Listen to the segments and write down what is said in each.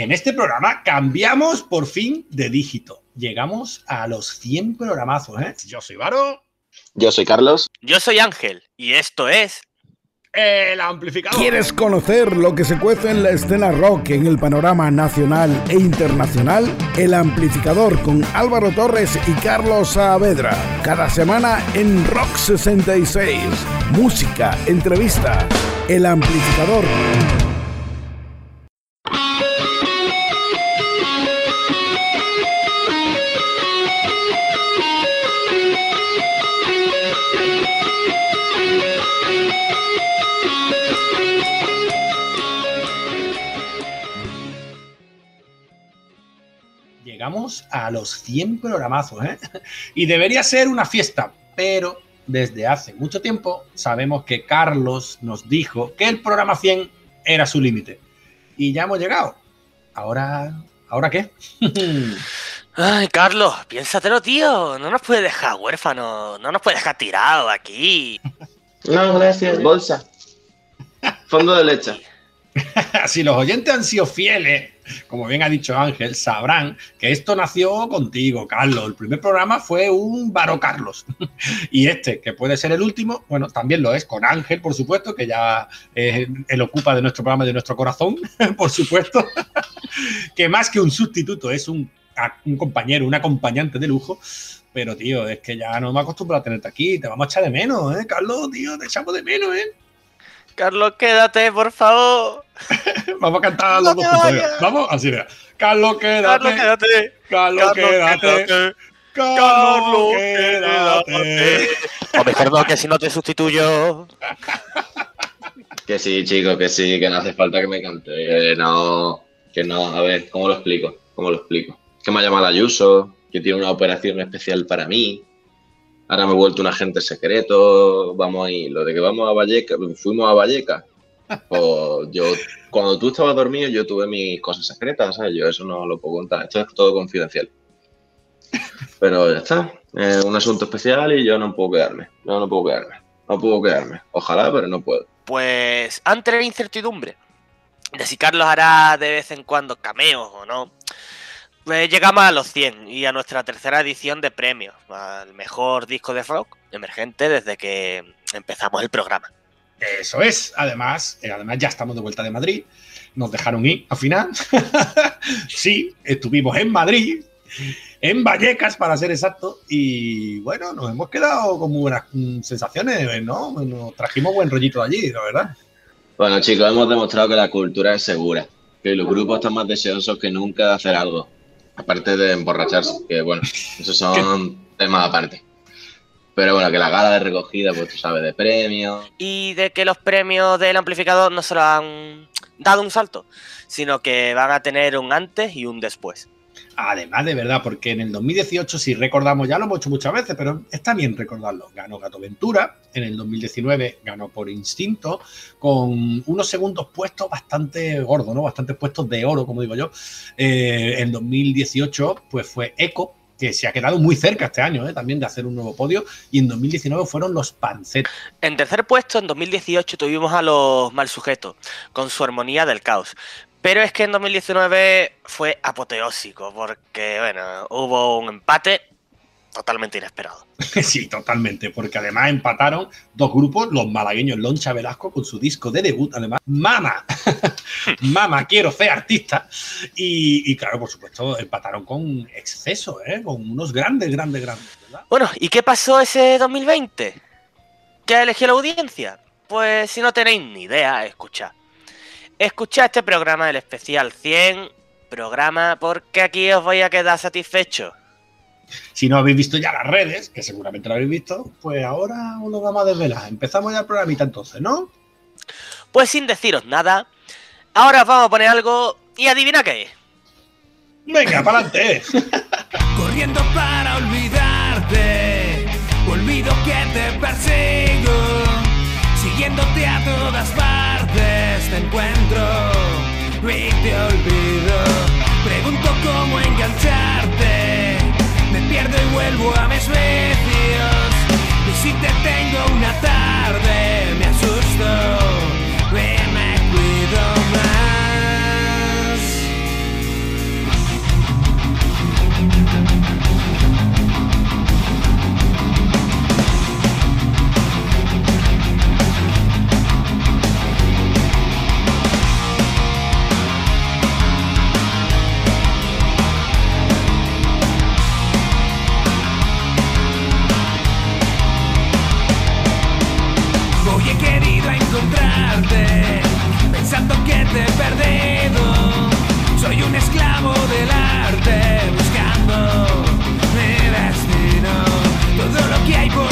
En este programa cambiamos por fin de dígito. Llegamos a los 100 programazos, ¿eh? Yo soy Varo. Yo soy Carlos. Yo soy Ángel. Y esto es. El amplificador. ¿Quieres conocer lo que se cuece en la escena rock en el panorama nacional e internacional? El amplificador con Álvaro Torres y Carlos Saavedra. Cada semana en Rock 66. Música, entrevistas. El amplificador. Llegamos a los 100 programazos, ¿eh? Y debería ser una fiesta, pero desde hace mucho tiempo sabemos que Carlos nos dijo que el programa 100 era su límite. Y ya hemos llegado. Ahora, ¿ahora qué? Ay, Carlos, piénsatelo, tío. No nos puede dejar huérfanos. No nos puede dejar tirados aquí. No, gracias. Bolsa. Fondo de leche. si los oyentes han sido fieles, como bien ha dicho Ángel, sabrán que esto nació contigo, Carlos. El primer programa fue un Baro Carlos. y este, que puede ser el último, bueno, también lo es con Ángel, por supuesto, que ya es el ocupa de nuestro programa de nuestro corazón, por supuesto. que más que un sustituto, es un, un compañero, un acompañante de lujo. Pero, tío, es que ya no me acostumbro a tenerte aquí. Te vamos a echar de menos, ¿eh, Carlos? Tío, te echamos de menos, ¿eh? Carlos, quédate, por favor. Vamos a cantar los dos juntos. Vamos, así vea. Carlos, quédate. Carlos, quédate. Carlos, quédate. Carlos, quédate. O mejor no, que si no te sustituyo. Que sí, chicos, que sí, que no hace falta que me cante. Que no, que no. A ver, ¿cómo lo explico? ¿Cómo lo explico? Que me ha llamado Ayuso, que tiene una operación especial para mí. Ahora me he vuelto un agente secreto. Vamos ahí. Lo de que vamos a Valleca, fuimos a Valleca. Pues yo, cuando tú estabas dormido, yo tuve mis cosas secretas, ¿sabes? Yo eso no lo puedo contar. Esto es todo confidencial. Pero ya está. Es un asunto especial y yo no puedo quedarme. No, no puedo quedarme. No puedo quedarme. Ojalá, pero no puedo. Pues ante la incertidumbre de si Carlos hará de vez en cuando cameos o no, pues llegamos a los 100 y a nuestra tercera edición de premios, al mejor disco de rock emergente desde que empezamos el programa. Eso es. Además, eh, además ya estamos de vuelta de Madrid. Nos dejaron ir al final. sí, estuvimos en Madrid, en Vallecas para ser exacto. Y bueno, nos hemos quedado con muy buenas mm, sensaciones, ¿no? Nos trajimos buen rollito de allí, la verdad. Bueno, chicos, hemos demostrado que la cultura es segura, que los grupos están más deseosos que nunca de hacer algo. Aparte de emborracharse, que bueno, esos son temas aparte. Pero bueno, que la gala de recogida, pues tú sabes, de premios. Y de que los premios del amplificador no solo han dado un salto, sino que van a tener un antes y un después. Además, de verdad, porque en el 2018, si recordamos, ya lo hemos hecho muchas veces, pero está bien recordarlo. Ganó Gato Ventura, en el 2019 ganó por instinto, con unos segundos puestos bastante gordos, ¿no? Bastantes puestos de oro, como digo yo. Eh, en 2018, pues fue Eco, que se ha quedado muy cerca este año ¿eh? también de hacer un nuevo podio. Y en 2019 fueron los Pancetas. En tercer puesto, en 2018, tuvimos a los Mal Sujetos, con su armonía del caos. Pero es que en 2019 fue apoteósico, porque, bueno, hubo un empate totalmente inesperado. Sí, totalmente, porque además empataron dos grupos, los malagueños Loncha Velasco con su disco de debut, además, Mama, Mama, quiero ser artista, y, y, claro, por supuesto, empataron con exceso, ¿eh? con unos grandes, grandes, grandes. ¿verdad? Bueno, ¿y qué pasó ese 2020? ¿Qué eligió la audiencia? Pues si no tenéis ni idea, escuchad. Escuchad este programa del especial 100, programa porque aquí os voy a quedar satisfecho. Si no habéis visto ya las redes, que seguramente lo habéis visto, pues ahora uno vamos a desvelar. Empezamos ya el programita entonces, ¿no? Pues sin deciros nada, ahora os vamos a poner algo y adivina qué es. Venga, para adelante. Corriendo para olvidarte, olvido que te persigo, siguiéndote a todas partes, te encuentro y te olvido. Pregunto cómo engancharte pierdo y vuelvo a mis vicios. Y si te tengo una tarde, me asusto tanto que te he perdido. Soy un esclavo del arte buscando mi destino. Todo lo que hay por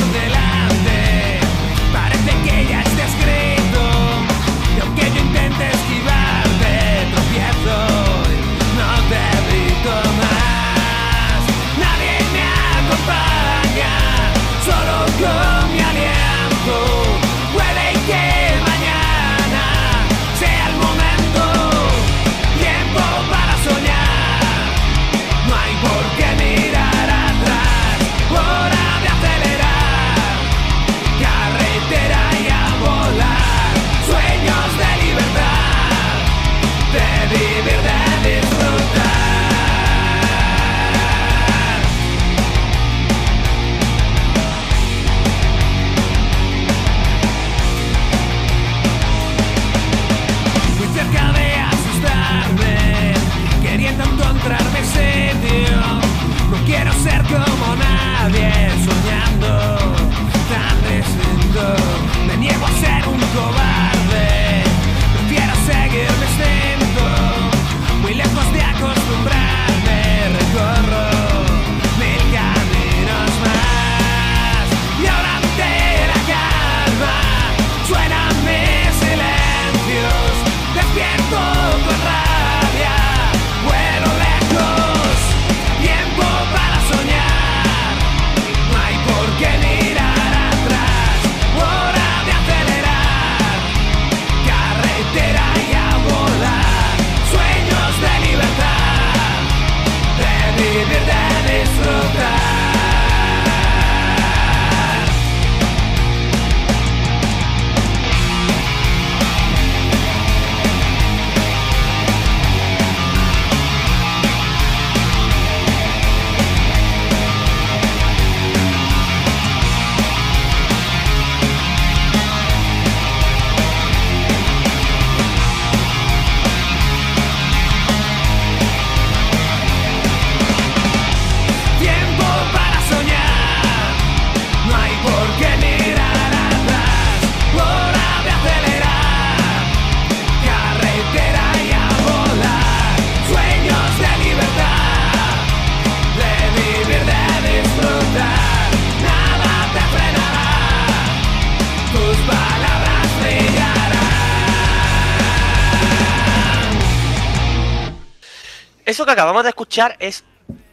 Eso que acabamos de escuchar es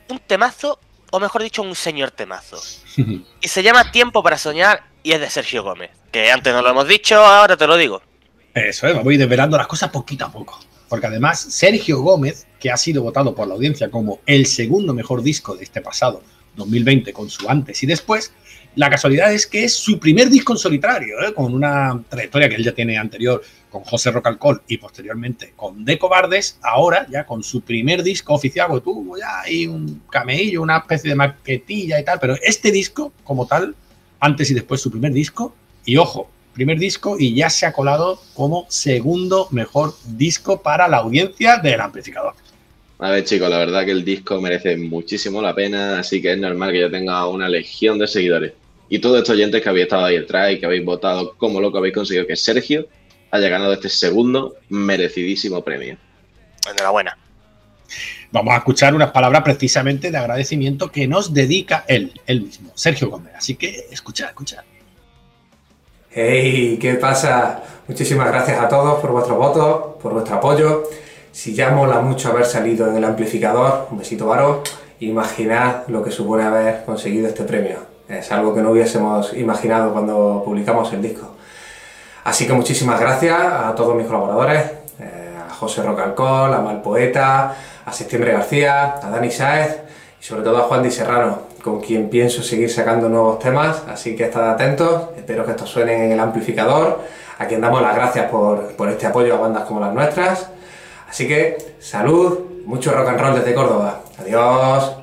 un temazo, o mejor dicho, un señor temazo. Y se llama Tiempo para Soñar y es de Sergio Gómez. Que antes no lo hemos dicho, ahora te lo digo. Eso es, ir desvelando las cosas poquito a poco. Porque además, Sergio Gómez, que ha sido votado por la audiencia como el segundo mejor disco de este pasado 2020 con su antes y después, la casualidad es que es su primer disco en solitario, ¿eh? con una trayectoria que él ya tiene anterior con José Rock Alcohol y posteriormente con De Cobardes, ahora ya con su primer disco oficial, que tuvo ya ahí un cameillo, una especie de maquetilla y tal, pero este disco como tal, antes y después su primer disco, y ojo, primer disco y ya se ha colado como segundo mejor disco para la audiencia del amplificador. A ver, chicos, la verdad que el disco merece muchísimo la pena, así que es normal que yo tenga una legión de seguidores. Y todos estos oyentes que habéis estado ahí detrás y que habéis votado como loco habéis conseguido que Sergio haya ganado este segundo merecidísimo premio. Enhorabuena. Vamos a escuchar unas palabras precisamente de agradecimiento que nos dedica él, él mismo, Sergio Gómez. Así que escucha, escucha. Hey, ¿qué pasa? Muchísimas gracias a todos por vuestros votos, por vuestro apoyo. Si ya mola mucho haber salido en el amplificador, un besito varo, imaginad lo que supone haber conseguido este premio. Es algo que no hubiésemos imaginado cuando publicamos el disco. Así que muchísimas gracias a todos mis colaboradores, eh, a José Roca Alcohol, a Mal Poeta, a Septiembre García, a Dani Sáez y sobre todo a Juan Di Serrano, con quien pienso seguir sacando nuevos temas, así que estad atentos, espero que estos suenen en el amplificador, a quien damos las gracias por, por este apoyo a bandas como las nuestras. Así que salud, mucho rock and roll desde Córdoba. Adiós.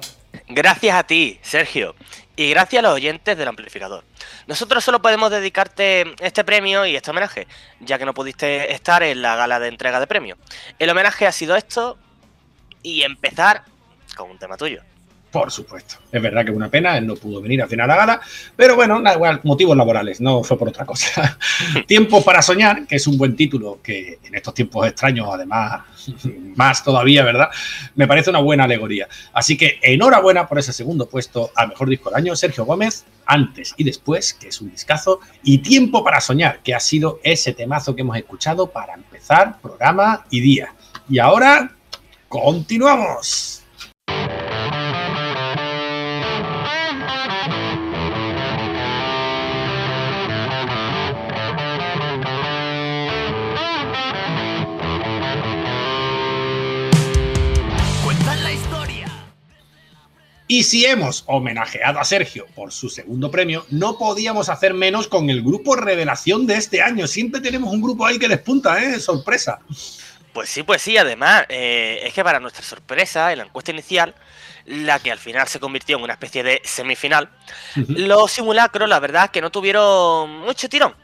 Gracias a ti, Sergio. Y gracias a los oyentes del amplificador. Nosotros solo podemos dedicarte este premio y este homenaje, ya que no pudiste estar en la gala de entrega de premios. El homenaje ha sido esto y empezar con un tema tuyo. Por supuesto. Es verdad que es una pena, él no pudo venir al final a la gala, pero bueno, da igual, motivos laborales, no fue por otra cosa. Tiempo para soñar, que es un buen título que en estos tiempos extraños, además, más todavía, ¿verdad? Me parece una buena alegoría. Así que enhorabuena por ese segundo puesto al mejor disco del año, Sergio Gómez, antes y después, que es un discazo, y Tiempo para soñar, que ha sido ese temazo que hemos escuchado para empezar programa y día. Y ahora, continuamos. Y si hemos homenajeado a Sergio por su segundo premio, no podíamos hacer menos con el grupo revelación de este año. Siempre tenemos un grupo ahí que despunta, ¿eh? Sorpresa. Pues sí, pues sí, además, eh, es que para nuestra sorpresa, en la encuesta inicial, la que al final se convirtió en una especie de semifinal, los simulacros, la verdad, que no tuvieron mucho tirón.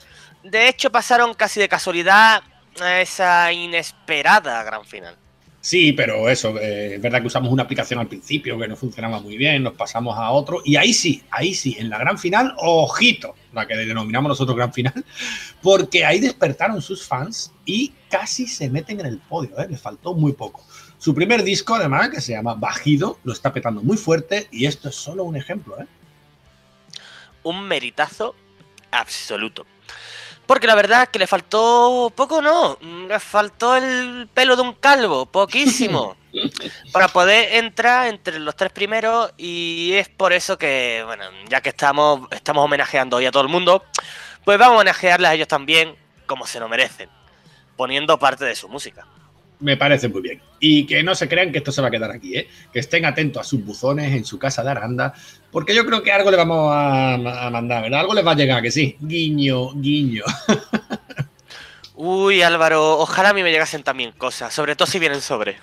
De hecho, pasaron casi de casualidad a esa inesperada gran final. Sí, pero eso, eh, es verdad que usamos una aplicación al principio que no funcionaba muy bien, nos pasamos a otro, y ahí sí, ahí sí, en la gran final, ojito, la que denominamos nosotros gran final, porque ahí despertaron sus fans y casi se meten en el podio, ¿eh? le faltó muy poco. Su primer disco, además, que se llama Bajido, lo está petando muy fuerte y esto es solo un ejemplo. ¿eh? Un meritazo absoluto. Porque la verdad es que le faltó poco, no. Le faltó el pelo de un calvo, poquísimo. para poder entrar entre los tres primeros. Y es por eso que, bueno, ya que estamos, estamos homenajeando hoy a todo el mundo, pues vamos a homenajearles a ellos también como se lo merecen. Poniendo parte de su música. Me parece muy bien. Y que no se crean que esto se va a quedar aquí, ¿eh? Que estén atentos a sus buzones en su casa de Aranda, porque yo creo que algo le vamos a, a mandar, ¿verdad? Algo les va a llegar, que sí. Guiño, guiño. Uy, Álvaro, ojalá a mí me llegasen también cosas, sobre todo si vienen sobre.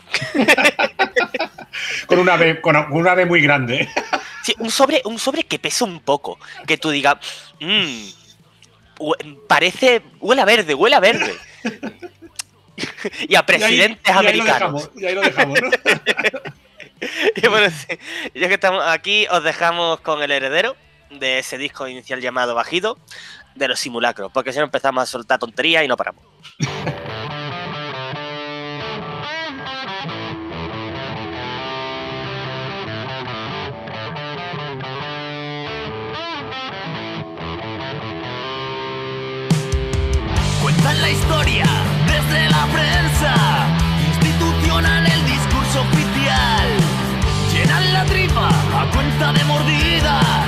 con una B, con una B muy grande. Sí, un sobre, un sobre que pesa un poco. Que tú digas, mmm, parece, huele a verde, huele a verde. y a presidentes y ahí, americanos. Y ahí lo dejamos, y ahí lo dejamos ¿no? y bueno, sí, ya que estamos aquí, os dejamos con el heredero de ese disco inicial llamado Bajido de los simulacros, porque si no empezamos a soltar tonterías y no paramos. Cuentan la historia la prensa, institucional el discurso oficial. Llenan la tripa a cuenta de mordidas,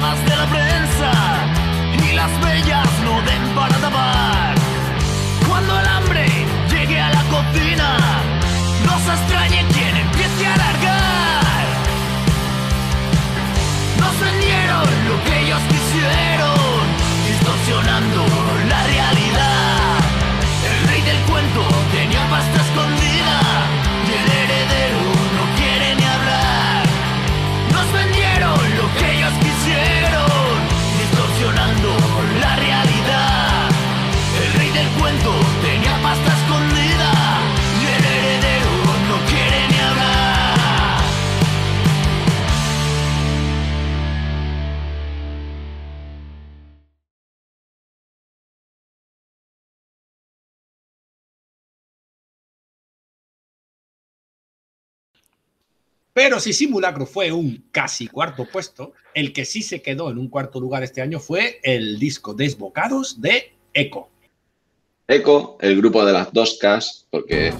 de la prensa y las bellas no den para Pero si Simulacro fue un casi cuarto puesto, el que sí se quedó en un cuarto lugar este año fue el disco Desbocados de Eco. Eco, el grupo de las dos Ks, porque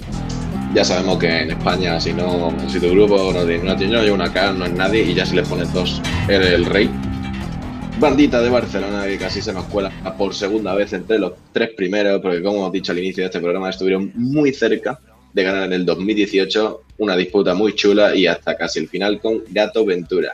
ya sabemos que en España, si no, si tu grupo no tiene, no tiene una K, no es nadie, y ya si le pones dos, eres el rey. Bandita de Barcelona que casi se nos cuela por segunda vez entre los tres primeros, porque como hemos dicho al inicio de este programa, estuvieron muy cerca de ganar en el 2018 una disputa muy chula y hasta casi el final con Gato Ventura.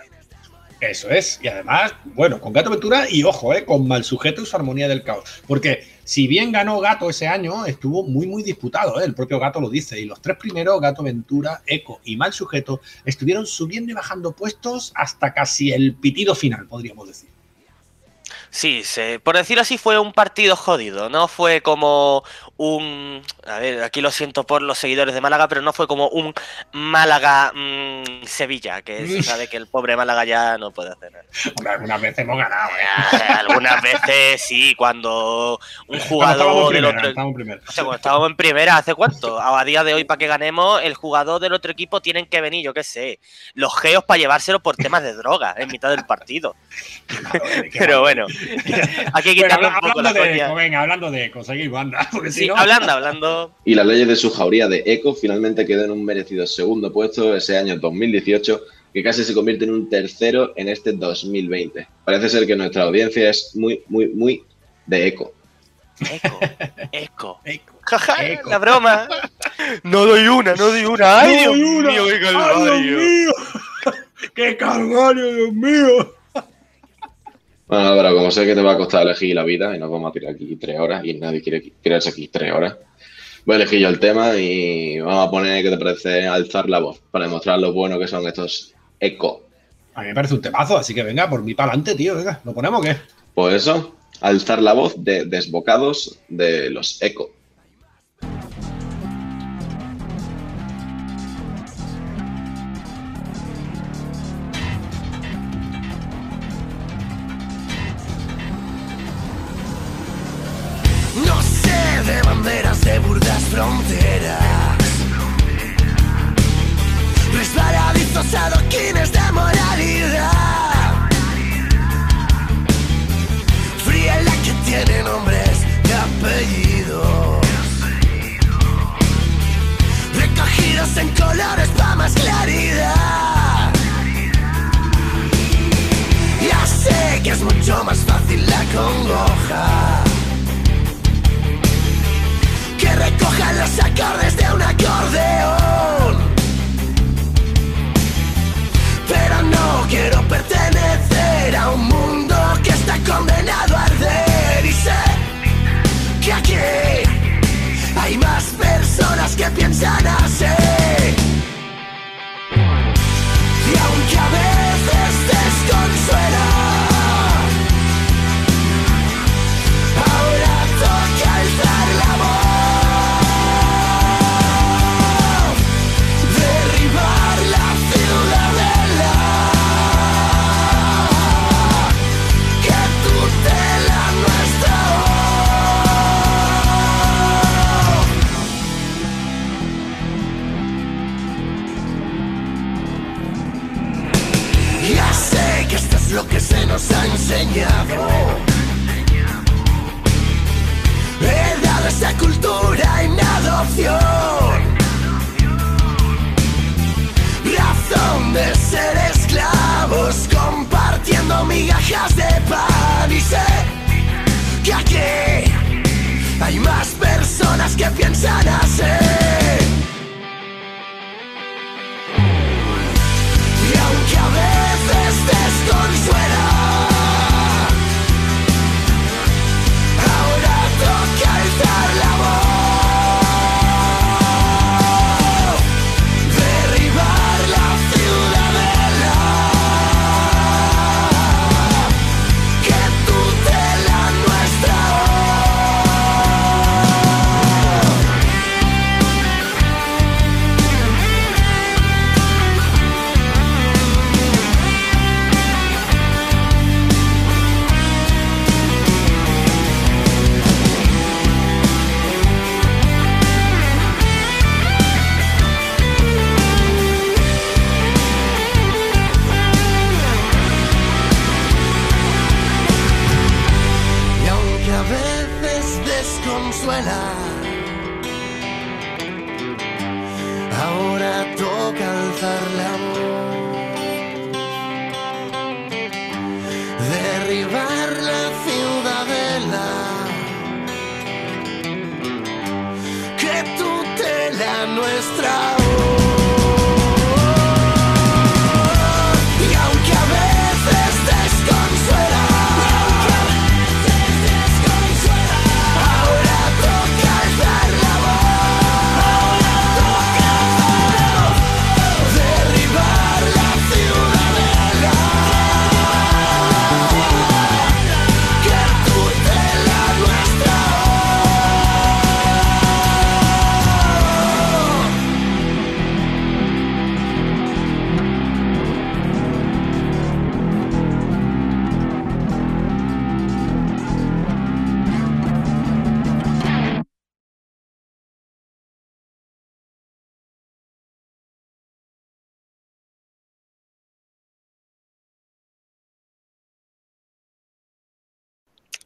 Eso es, y además, bueno, con Gato Ventura y ojo, eh, con Mal Sujeto y su Armonía del Caos. Porque si bien ganó Gato ese año, estuvo muy, muy disputado, eh, el propio Gato lo dice. Y los tres primeros, Gato Ventura, Eco y Mal Sujeto, estuvieron subiendo y bajando puestos hasta casi el pitido final, podríamos decir. Sí, se- por decirlo así, fue un partido jodido. No fue como un. A ver, aquí lo siento por los seguidores de Málaga, pero no fue como un Málaga-Sevilla, que se sabe que el pobre Málaga ya no puede hacer nada. Hombre, algunas veces hemos ganado, eh. Algunas veces sí, cuando un jugador del primera, otro. estábamos en primera. O sea, cuando estábamos en primera, ¿hace cuánto? A día de hoy, para que ganemos, el jugador del otro equipo tienen que venir, yo qué sé, los geos para llevárselo por temas de droga en mitad del partido. Pero bueno, hay que Bueno, quitarle habla- un poco la hablando de coña. Eco, venga, hablando de Eco, seguir banda. Porque si Sí, no, hablando, hablando. Y las leyes de su jauría de Eco finalmente quedó en un merecido segundo puesto ese año 2018, que casi se convierte en un tercero en este 2020. Parece ser que nuestra audiencia es muy, muy, muy de Eco. Eco, eco. Eco. Jaja, Eco. la broma. No doy una, no doy una. ¡Ay, Dios ¡Ay, una! mío, qué ¡Ay, Dios calvario! mío! ¡Qué calvario, Dios mío! Bueno, Álvaro, como sé que te va a costar elegir la vida y nos vamos a tirar aquí tres horas y nadie quiere quedarse aquí tres horas, voy a elegir yo el tema y vamos a poner, ¿qué te parece? Alzar la voz para demostrar lo bueno que son estos Eco. A mí me parece un temazo, así que venga, por mi para adelante, tío, venga, ¿lo ponemos o qué? Pues eso, alzar la voz de desbocados de los Eco. Desconsuela,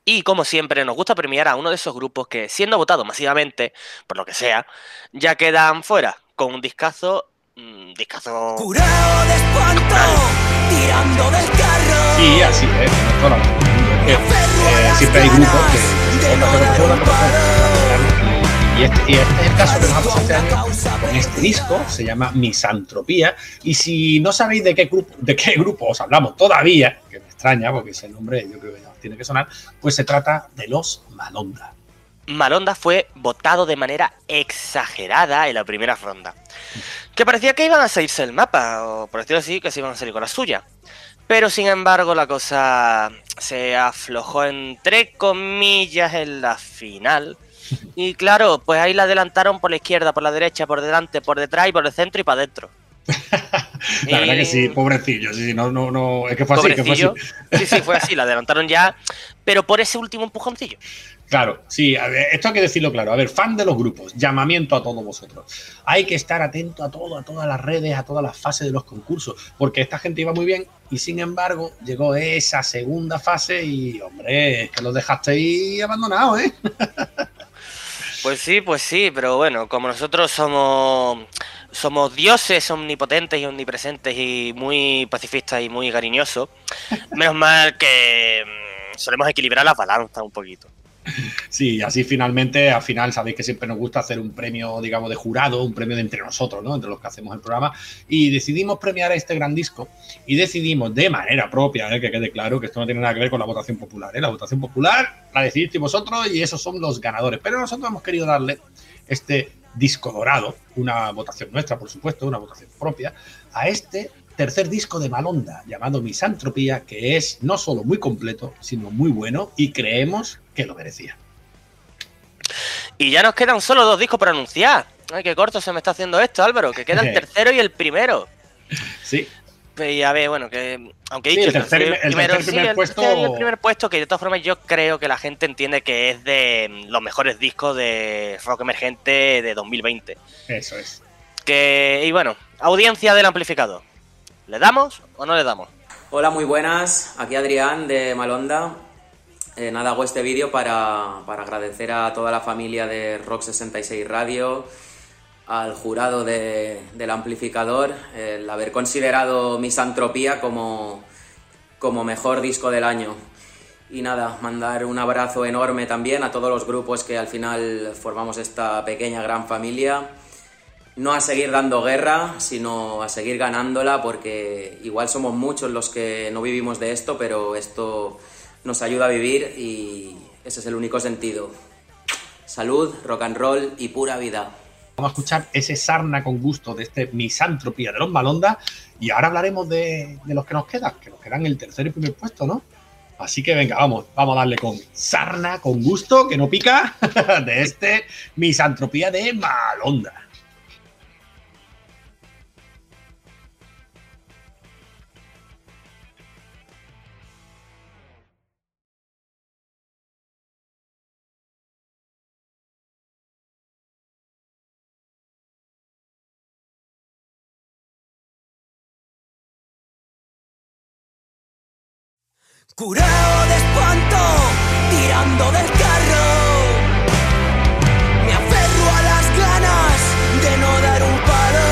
Y como siempre, nos gusta premiar a uno de esos grupos que, siendo votados masivamente, por lo que sea, ya quedan fuera con un discazo. Un discazo. Curado de espanto, tirando del carro. Sí, así es. tienes toda la que, eh, siempre hay grupos que, se votan, y, este, y este es el caso que nos ha pasado este año con este disco, se llama Misantropía. Y si no sabéis de qué grupo, de qué grupo os hablamos todavía, que extraña porque ese nombre yo creo que ya os tiene que sonar, pues se trata de los Malonda. Malonda fue votado de manera exagerada en la primera ronda. Que parecía que iban a salirse del mapa, o por decirlo así, que se iban a salir con la suya. Pero sin embargo, la cosa se aflojó entre comillas en la final. Y claro, pues ahí la adelantaron por la izquierda, por la derecha, por delante, por detrás y por el centro y para adentro. La verdad que sí, Eh, pobrecillo, sí, sí, no, no, no, es que fue así, que fue así. Sí, sí, fue así, la adelantaron ya, pero por ese último empujoncillo. Claro, sí, a ver, esto hay que decirlo claro. A ver, fan de los grupos, llamamiento a todos vosotros. Hay que estar atento a todo, a todas las redes, a todas las fases de los concursos, porque esta gente iba muy bien y sin embargo llegó esa segunda fase y, hombre, es que los dejasteis abandonados, ¿eh? Pues sí, pues sí, pero bueno, como nosotros somos somos dioses omnipotentes y omnipresentes y muy pacifistas y muy cariñosos, menos mal que mm, solemos equilibrar las balanzas un poquito. Sí, así finalmente, al final sabéis que siempre nos gusta hacer un premio, digamos, de jurado, un premio de entre nosotros, ¿no? Entre los que hacemos el programa. Y decidimos premiar a este gran disco y decidimos de manera propia, ¿eh? que quede claro que esto no tiene nada que ver con la votación popular. ¿eh? La votación popular la decidisteis vosotros y esos son los ganadores. Pero nosotros hemos querido darle este disco dorado, una votación nuestra, por supuesto, una votación propia, a este tercer disco de Malonda llamado Misantropía, que es no solo muy completo, sino muy bueno y creemos que lo merecía. Y ya nos quedan solo dos discos por anunciar. Ay, qué corto se me está haciendo esto, Álvaro, que queda el tercero y el primero. Sí, Y a ver, bueno, que aunque he Sí, dicho el tercer- tercero y el primero, tercer sí, primer el puesto- tercer el primer puesto, que de todas formas yo creo que la gente entiende que es de mm, los mejores discos de rock emergente de 2020. eso es. Que, y bueno, audiencia del amplificador. ¿Le damos o no le damos? Hola, muy buenas. Aquí Adrián de Malonda. Eh, nada, hago este vídeo para, para agradecer a toda la familia de Rock 66 Radio, al jurado de- del amplificador, el haber considerado Misantropía como, como mejor disco del año. Y nada, mandar un abrazo enorme también a todos los grupos que al final formamos esta pequeña gran familia no a seguir dando guerra, sino a seguir ganándola, porque igual somos muchos los que no vivimos de esto, pero esto nos ayuda a vivir y ese es el único sentido. Salud, rock and roll y pura vida. Vamos a escuchar ese sarna con gusto de este Misantropía de los Malonda y ahora hablaremos de, de los que nos quedan, que nos quedan el tercer y primer puesto, ¿no? Así que venga, vamos, vamos a darle con sarna con gusto, que no pica, de este Misantropía de Malonda. Curado de espanto, tirando del carro. Me aferro a las ganas de no dar un palo.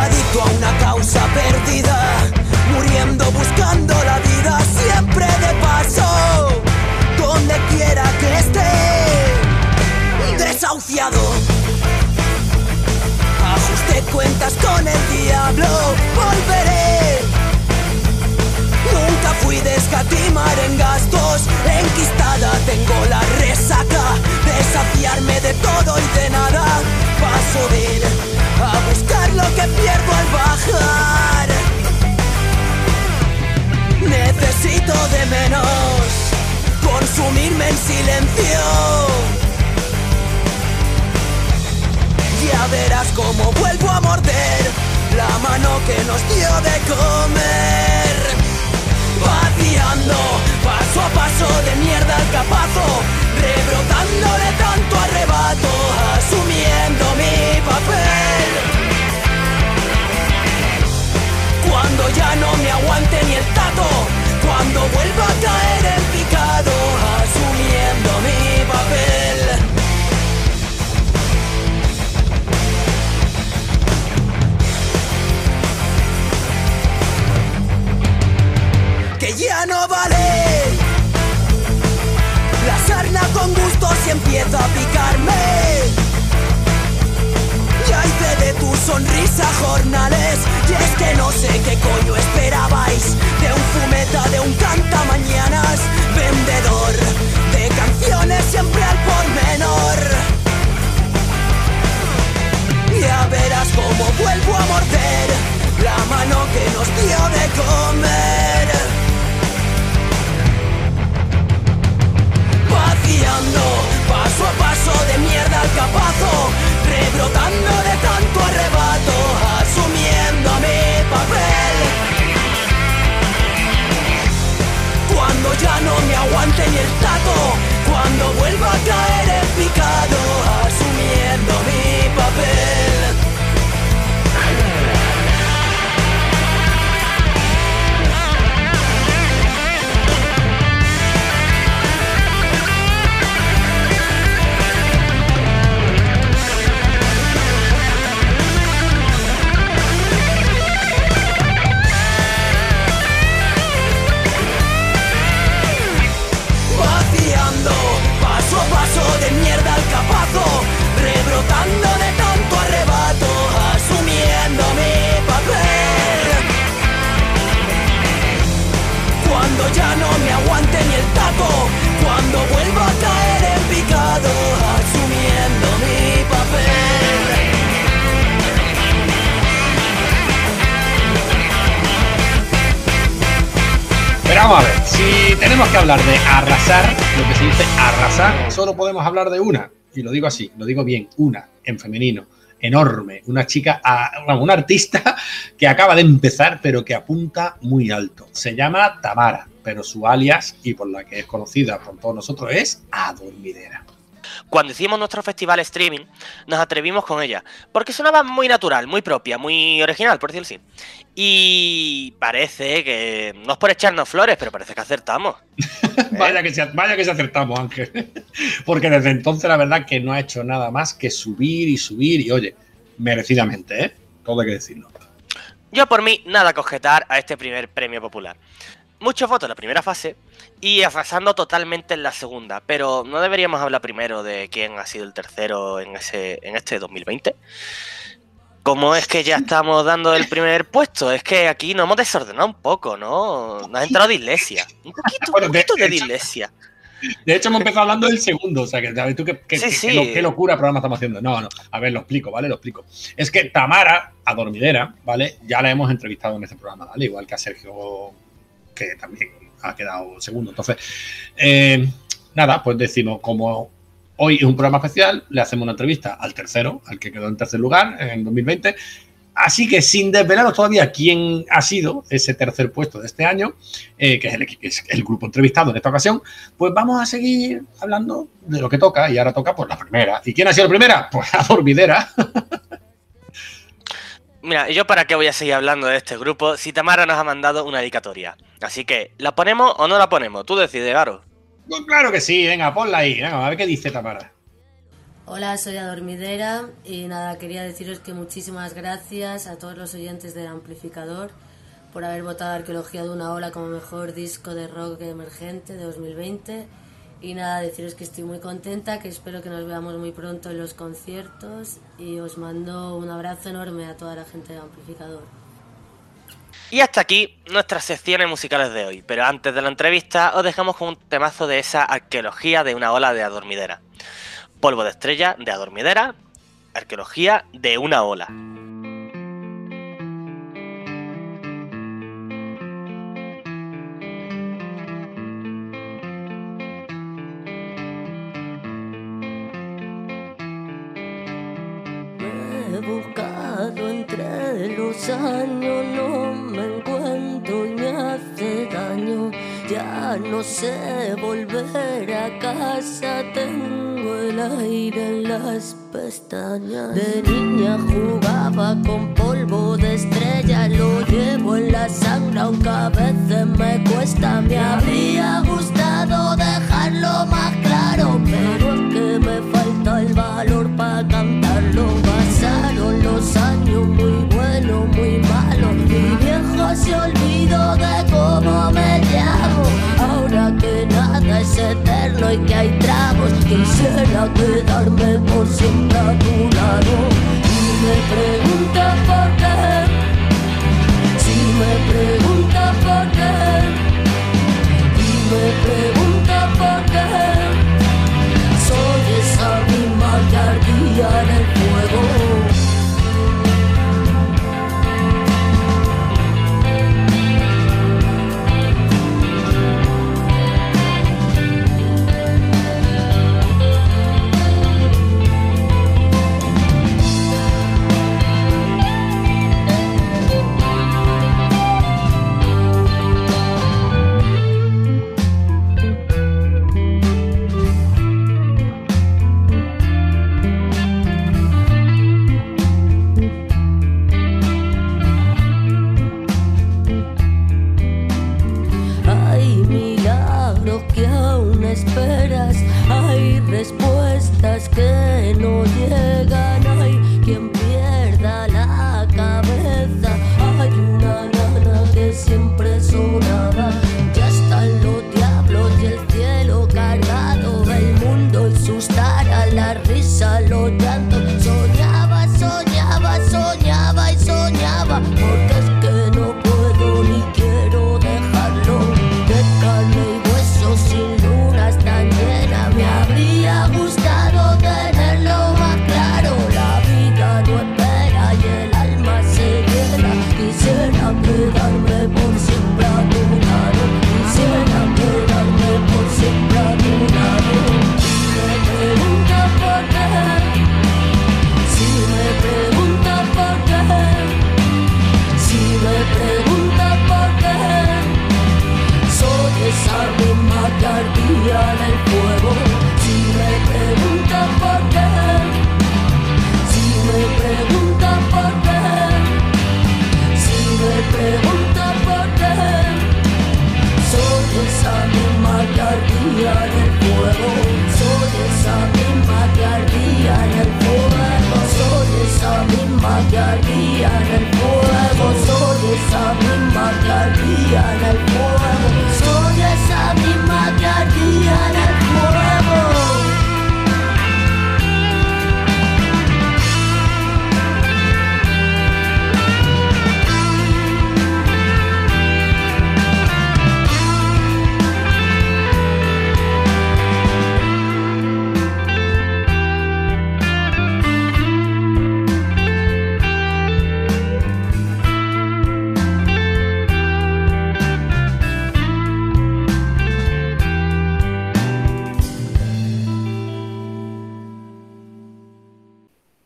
Adicto a una causa perdida, muriendo buscando la vida siempre de paso. Donde quiera que esté, desahuciado. Ajuste cuentas con el diablo, escatimar en gastos Enquistada tengo la resaca De saciarme de todo y de nada Paso de ir a buscar lo que pierdo al bajar. Necesito de menos Consumirme en silencio. Ya verás cómo vuelvo a morder La mano que nos dio de comer Vaciando paso a paso de mierda al capazo Rebrotando vamos a ver, si tenemos que hablar de arrasar, lo que se dice arrasar, solo podemos hablar de una. Y lo digo así, lo digo bien, una, en femenino, enorme, una chica, a- bueno, una artista que acaba de empezar, pero que apunta muy alto. Se llama Tamara, pero su alias, y por la que es conocida por todos nosotros, es Adormidera. Cuando hicimos nuestro festival streaming, nos atrevimos con ella, porque sonaba muy natural, muy propia, muy original, por decirlo así. Y parece que, no es por echarnos flores, pero parece que acertamos. Vaya que, se, vaya que se acertamos, Ángel. Porque desde entonces la verdad que no ha hecho nada más que subir y subir y oye, merecidamente, ¿eh? Todo hay que decirlo. Yo por mí, nada que objetar a este primer premio popular. Muchos votos en la primera fase y arrasando totalmente en la segunda, pero ¿no deberíamos hablar primero de quién ha sido el tercero en, ese, en este 2020? ¿Cómo es que ya estamos dando el primer puesto? Es que aquí nos hemos desordenado un poco, ¿no? Nos ha entrado dislexia. Un poquito, un de poquito de dislexia. De hecho, hemos empezado hablando del segundo, o sea, que sabes tú qué, qué- Sí, qué- sí. qué lo- qué locura programa estamos haciendo. No, no, a ver, lo explico, ¿vale? Lo explico. Es que Tamara, adormidera, ¿vale? Ya la hemos entrevistado en este programa, ¿vale? Igual que a Sergio, que también ha quedado segundo. Entonces, eh, nada, pues decimos, como hoy es un programa especial, le hacemos una entrevista al tercero, al que quedó en tercer lugar en 2020. Así que sin desvelaros todavía quién ha sido ese tercer puesto de este año, eh, que es el, que es el grupo entrevistado en esta ocasión, pues vamos a seguir hablando de lo que toca y ahora toca pues la primera. ¿Y quién ha sido la primera? Pues la dormidera. Mira, ¿yo para qué voy a seguir hablando de este grupo si Tamara nos ha mandado una dedicatoria? Así que, ¿la ponemos o no la ponemos? Tú decides, Garo. Pues claro que sí, venga, ponla ahí, venga, a ver qué dice Tamara. Hola, soy Adormidera y nada, quería deciros que muchísimas gracias a todos los oyentes del amplificador por haber votado Arqueología de una ola como mejor disco de rock emergente de 2020 y nada, deciros que estoy muy contenta, que espero que nos veamos muy pronto en los conciertos y os mando un abrazo enorme a toda la gente del amplificador. Y hasta aquí nuestras secciones musicales de hoy. Pero antes de la entrevista, os dejamos con un temazo de esa arqueología de una ola de adormidera. Polvo de estrella de adormidera, arqueología de una ola. Sé volver a casa, tengo el aire en las pestañas. De niña jugaba con polvo de estrella, lo llevo en la sangre, aunque a veces me cuesta. Me habría gustado dejarlo más claro, pero es que me falta el valor para cantarlo. Pasaron los años muy buenos, muy malos. Se olvidó de cómo me llamo. infierno y que hay tragos. Quisiera quedarme por siempre a tu lado. Y me pregunta por qué. Si me pregunta por qué. Y me pregunta por qué. Soy esa misma que ardía en el fuego.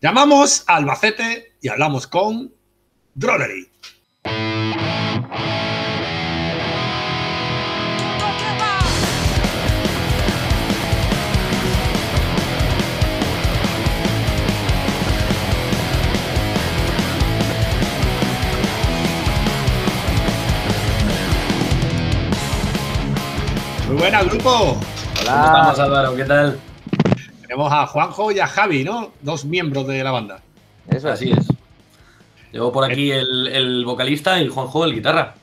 Llamamos a Albacete y hablamos con Drollery. Muy buenas, grupo. ¿Cómo estamos, Álvaro? ¿Qué tal? Tenemos a Juanjo y a Javi, ¿no? Dos miembros de la banda. Eso Así es. Llevo por aquí el, el vocalista y Juanjo el guitarra.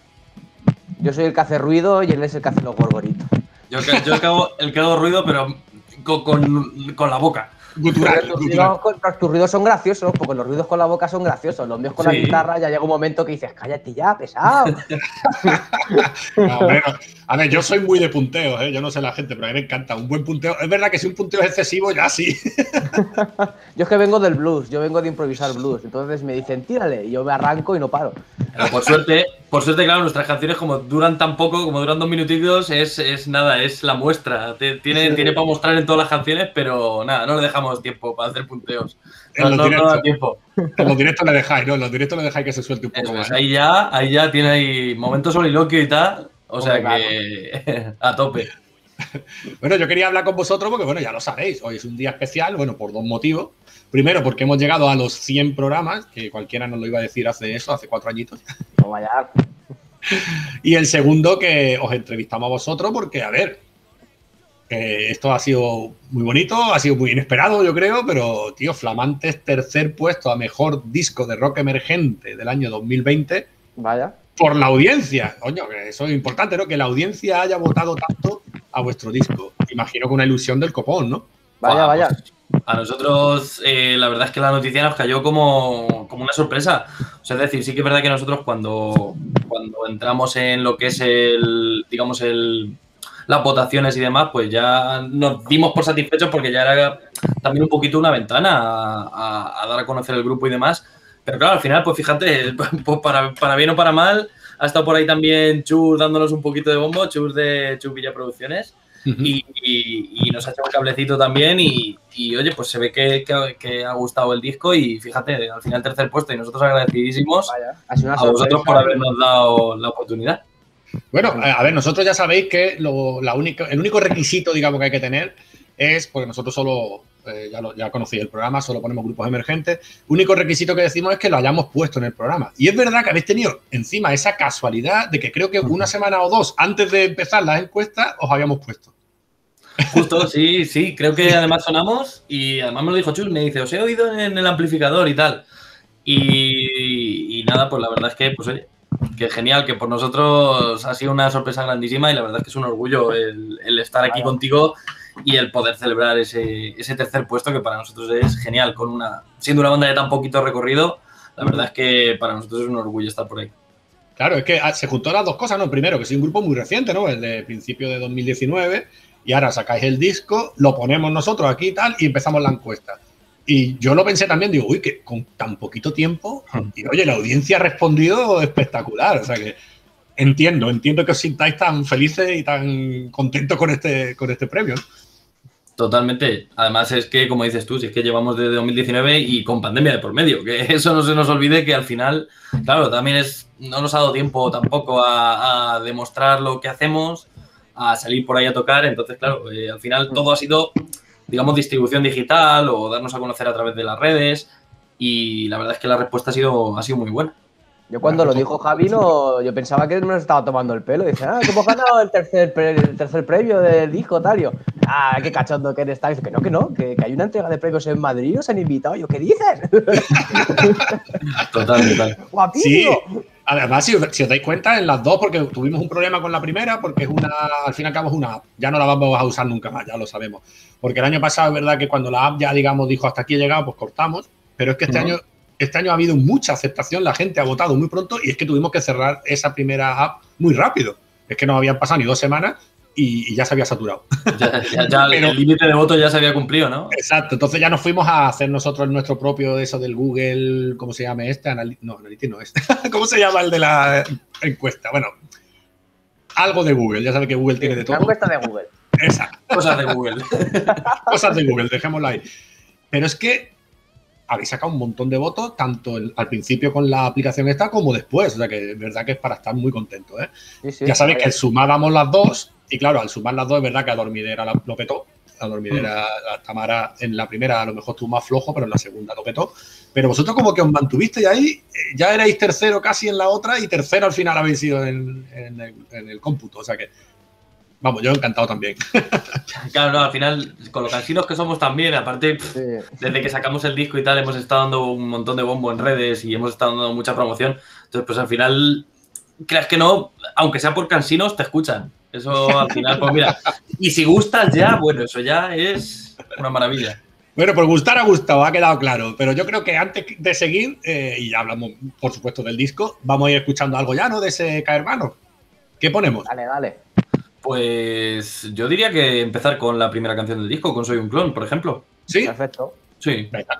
Yo soy el que hace ruido y él es el que hace los gorgoritos. Yo, yo el, que hago, el que hago ruido, pero con, con- con la boca. Gutural, tus ruidos, tus ruidos son graciosos, porque los ruidos con la boca son graciosos. Los míos con la guitarra ya llega un momento que dices, cállate ya, pesado. No. A ver, yo soy muy de punteos, ¿eh? yo no sé la gente, pero a mí me encanta. Un buen punteo. Es verdad que si un punteo es excesivo, ya sí. Yo es que vengo del blues, yo vengo de improvisar blues. Entonces me dicen, tírale, y yo me arranco y no paro. Pero por suerte, por suerte, claro, nuestras canciones como duran tan poco, como duran dos minutitos, es, es nada, es la muestra. Tiene, Sí. tiene para mostrar en todas las canciones, pero nada, no le dejamos tiempo para hacer punteos. En No, los no- no directos. tiempo. En los directos le dejáis, ¿no? En los directos le dejáis que se suelte un poco más. ¿eh? ahí ya, ahí ya tiene ahí momentos soliloquio y tal. O sea que a tope. Bueno, yo quería hablar con vosotros porque, bueno, ya lo sabéis, hoy es un día especial, bueno, por dos motivos. Primero, porque hemos llegado a los 100 programas, que cualquiera nos lo iba a decir hace eso, hace cuatro añitos. No vaya. Y el segundo, que os entrevistamos a vosotros porque, a ver, que esto ha sido muy bonito, ha sido muy inesperado, yo creo, pero, tío, flamantes tercer puesto a mejor disco de rock emergente del año 2020 Vaya. por la audiencia. Coño, que eso es importante, ¿no? Que la audiencia haya votado tanto a vuestro disco. imagino que una ilusión del copón, ¿no? Vaya, vaya. A nosotros, eh, la verdad es que la noticia nos cayó como, como una sorpresa. O sea, es decir, sí que es verdad que nosotros cuando, cuando entramos en lo que es el, digamos, el, las votaciones y demás, pues ya nos dimos por satisfechos porque ya era también un poquito una ventana a, dar a conocer el grupo y demás. Pero claro, al final, pues fíjate, pues para, para bien o para mal, ha estado por ahí también Chus dándonos un poquito de bombo, Chus de Chus Villa Producciones y, y- y nos ha echado un cablecito también y, y, oye, pues se ve que, que- que ha gustado el disco y fíjate, al final tercer puesto y nosotros agradecidísimos Vaya, a vosotros por habernos dado la oportunidad. Bueno, a a ver, nosotros ya sabéis que lo- la única, el único requisito, digamos, que hay que tener es, porque nosotros solo, eh, ya, lo, ya conocí el programa, solo ponemos grupos emergentes, único requisito que decimos es que lo hayamos puesto en el programa. Y es verdad que habéis tenido encima esa casualidad de que creo que una semana o dos antes de empezar las encuestas os habíamos puesto. Justo, sí, sí, creo que además sonamos y además me lo dijo Chus, me dice, os he oído en el amplificador y tal. Y, y nada, pues la verdad es que, pues oye, que genial, que por nosotros ha sido una sorpresa grandísima y la verdad es que es un orgullo el, el estar aquí contigo y el poder celebrar ese, ese tercer puesto que para nosotros es genial, con una, siendo una banda de tan poquito recorrido, la verdad es que para nosotros es un orgullo estar por ahí. Claro, es que ah, se juntó las dos cosas, ¿no? Primero, que es un grupo muy reciente, ¿no? El de principio de 2019, y ahora sacáis el disco, lo ponemos nosotros aquí y tal, y empezamos la encuesta. Y yo lo pensé también, digo, uy, que con tan poquito tiempo, y oye, la audiencia ha respondido espectacular, o sea que entiendo, entiendo que os sintáis tan felices y tan contentos con este, con este premio. ¿no? Totalmente. Además es que, como dices tú, si es que llevamos desde 2019 y con pandemia de por medio, que eso no se nos olvide que al final, claro, también es, no nos ha dado tiempo tampoco a, demostrar lo que hacemos, a salir por ahí a tocar, entonces, claro, eh, al final todo ha sido, digamos, distribución digital o darnos a conocer a través de las redes y la verdad es que la respuesta ha sido, ha sido muy buena. Yo cuando lo dijo Javi, no, yo pensaba que nos estaba tomando el pelo. Dice, ah, que hemos ganado el tercer, pre- el tercer premio del disco, tal. Y yo, ah, qué cachondo que eres, tal. Dice que no, que no, que, que hay una entrega de premios en Madrid, os han invitado. Yo, ¿qué dices? Total, total. Sí, Guapísimo. además, si os, si os dais cuenta, en las dos, porque tuvimos un problema con la primera, porque es una, al fin y al cabo es una app, ya no la vamos a usar nunca más, ya lo sabemos. Porque el año pasado es verdad que cuando la app ya, digamos, dijo hasta aquí he llegado, pues cortamos, pero es que este año... Este año ha habido mucha aceptación, la gente ha votado muy pronto y es que tuvimos que cerrar esa primera app muy rápido. Es que no habían pasado ni dos semanas y, y ya se había saturado. Ya, ya- ya Pero- el límite de voto ya se había cumplido, ¿no? Exacto, entonces ya nos fuimos a hacer nosotros nuestro propio, eso del Google, ¿cómo se llama este? Anali- no, Analytics no es. ¿Cómo se llama el de la encuesta? Bueno, algo de Google, ya sabe que Google tiene de La todo. encuesta de Google. Exacto, Cosas de Google. cosas de Google, dejémoslo ahí. Pero es que habéis sacado un montón de votos, tanto el- al principio con la aplicación esta como después, o sea que es verdad que es para estar muy contento, ¿eh? Sí, sí, ya sabéis que sumábamos las dos, y claro, al sumar las dos es verdad que a Dormidera la- lo petó. A Dormidera, Mm. a Tamara en la primera a lo mejor estuvo más flojo, pero en la segunda lo petó. Pero vosotros como que os mantuvisteis ahí, eh, ya erais tercero casi en la otra y tercero al final habéis sido en, en el, en el cómputo. O sea que, vamos, yo encantado también. Claro, no, al final, con lo cansinos que somos también, aparte, pff, Sí. desde que sacamos el disco y tal, hemos estado dando un montón de bombo en redes y hemos estado dando mucha promoción. Entonces, pues al final, creas que no, aunque sea por cansinos, te escuchan. Eso al final, pues mira. Y si gustas ya, bueno, eso ya es una maravilla. Bueno, por gustar ha gustado, ha quedado claro. Pero yo creo que antes de seguir, eh, y ya hablamos, por supuesto, del disco, vamos a ir escuchando algo ya, ¿no? De ese K-Hermano. ¿Qué ponemos? Dale, dale. Pues yo diría que empezar con la primera canción del disco, con Soy un clon, por ejemplo. ¿Sí? Perfecto. Sí. Venga.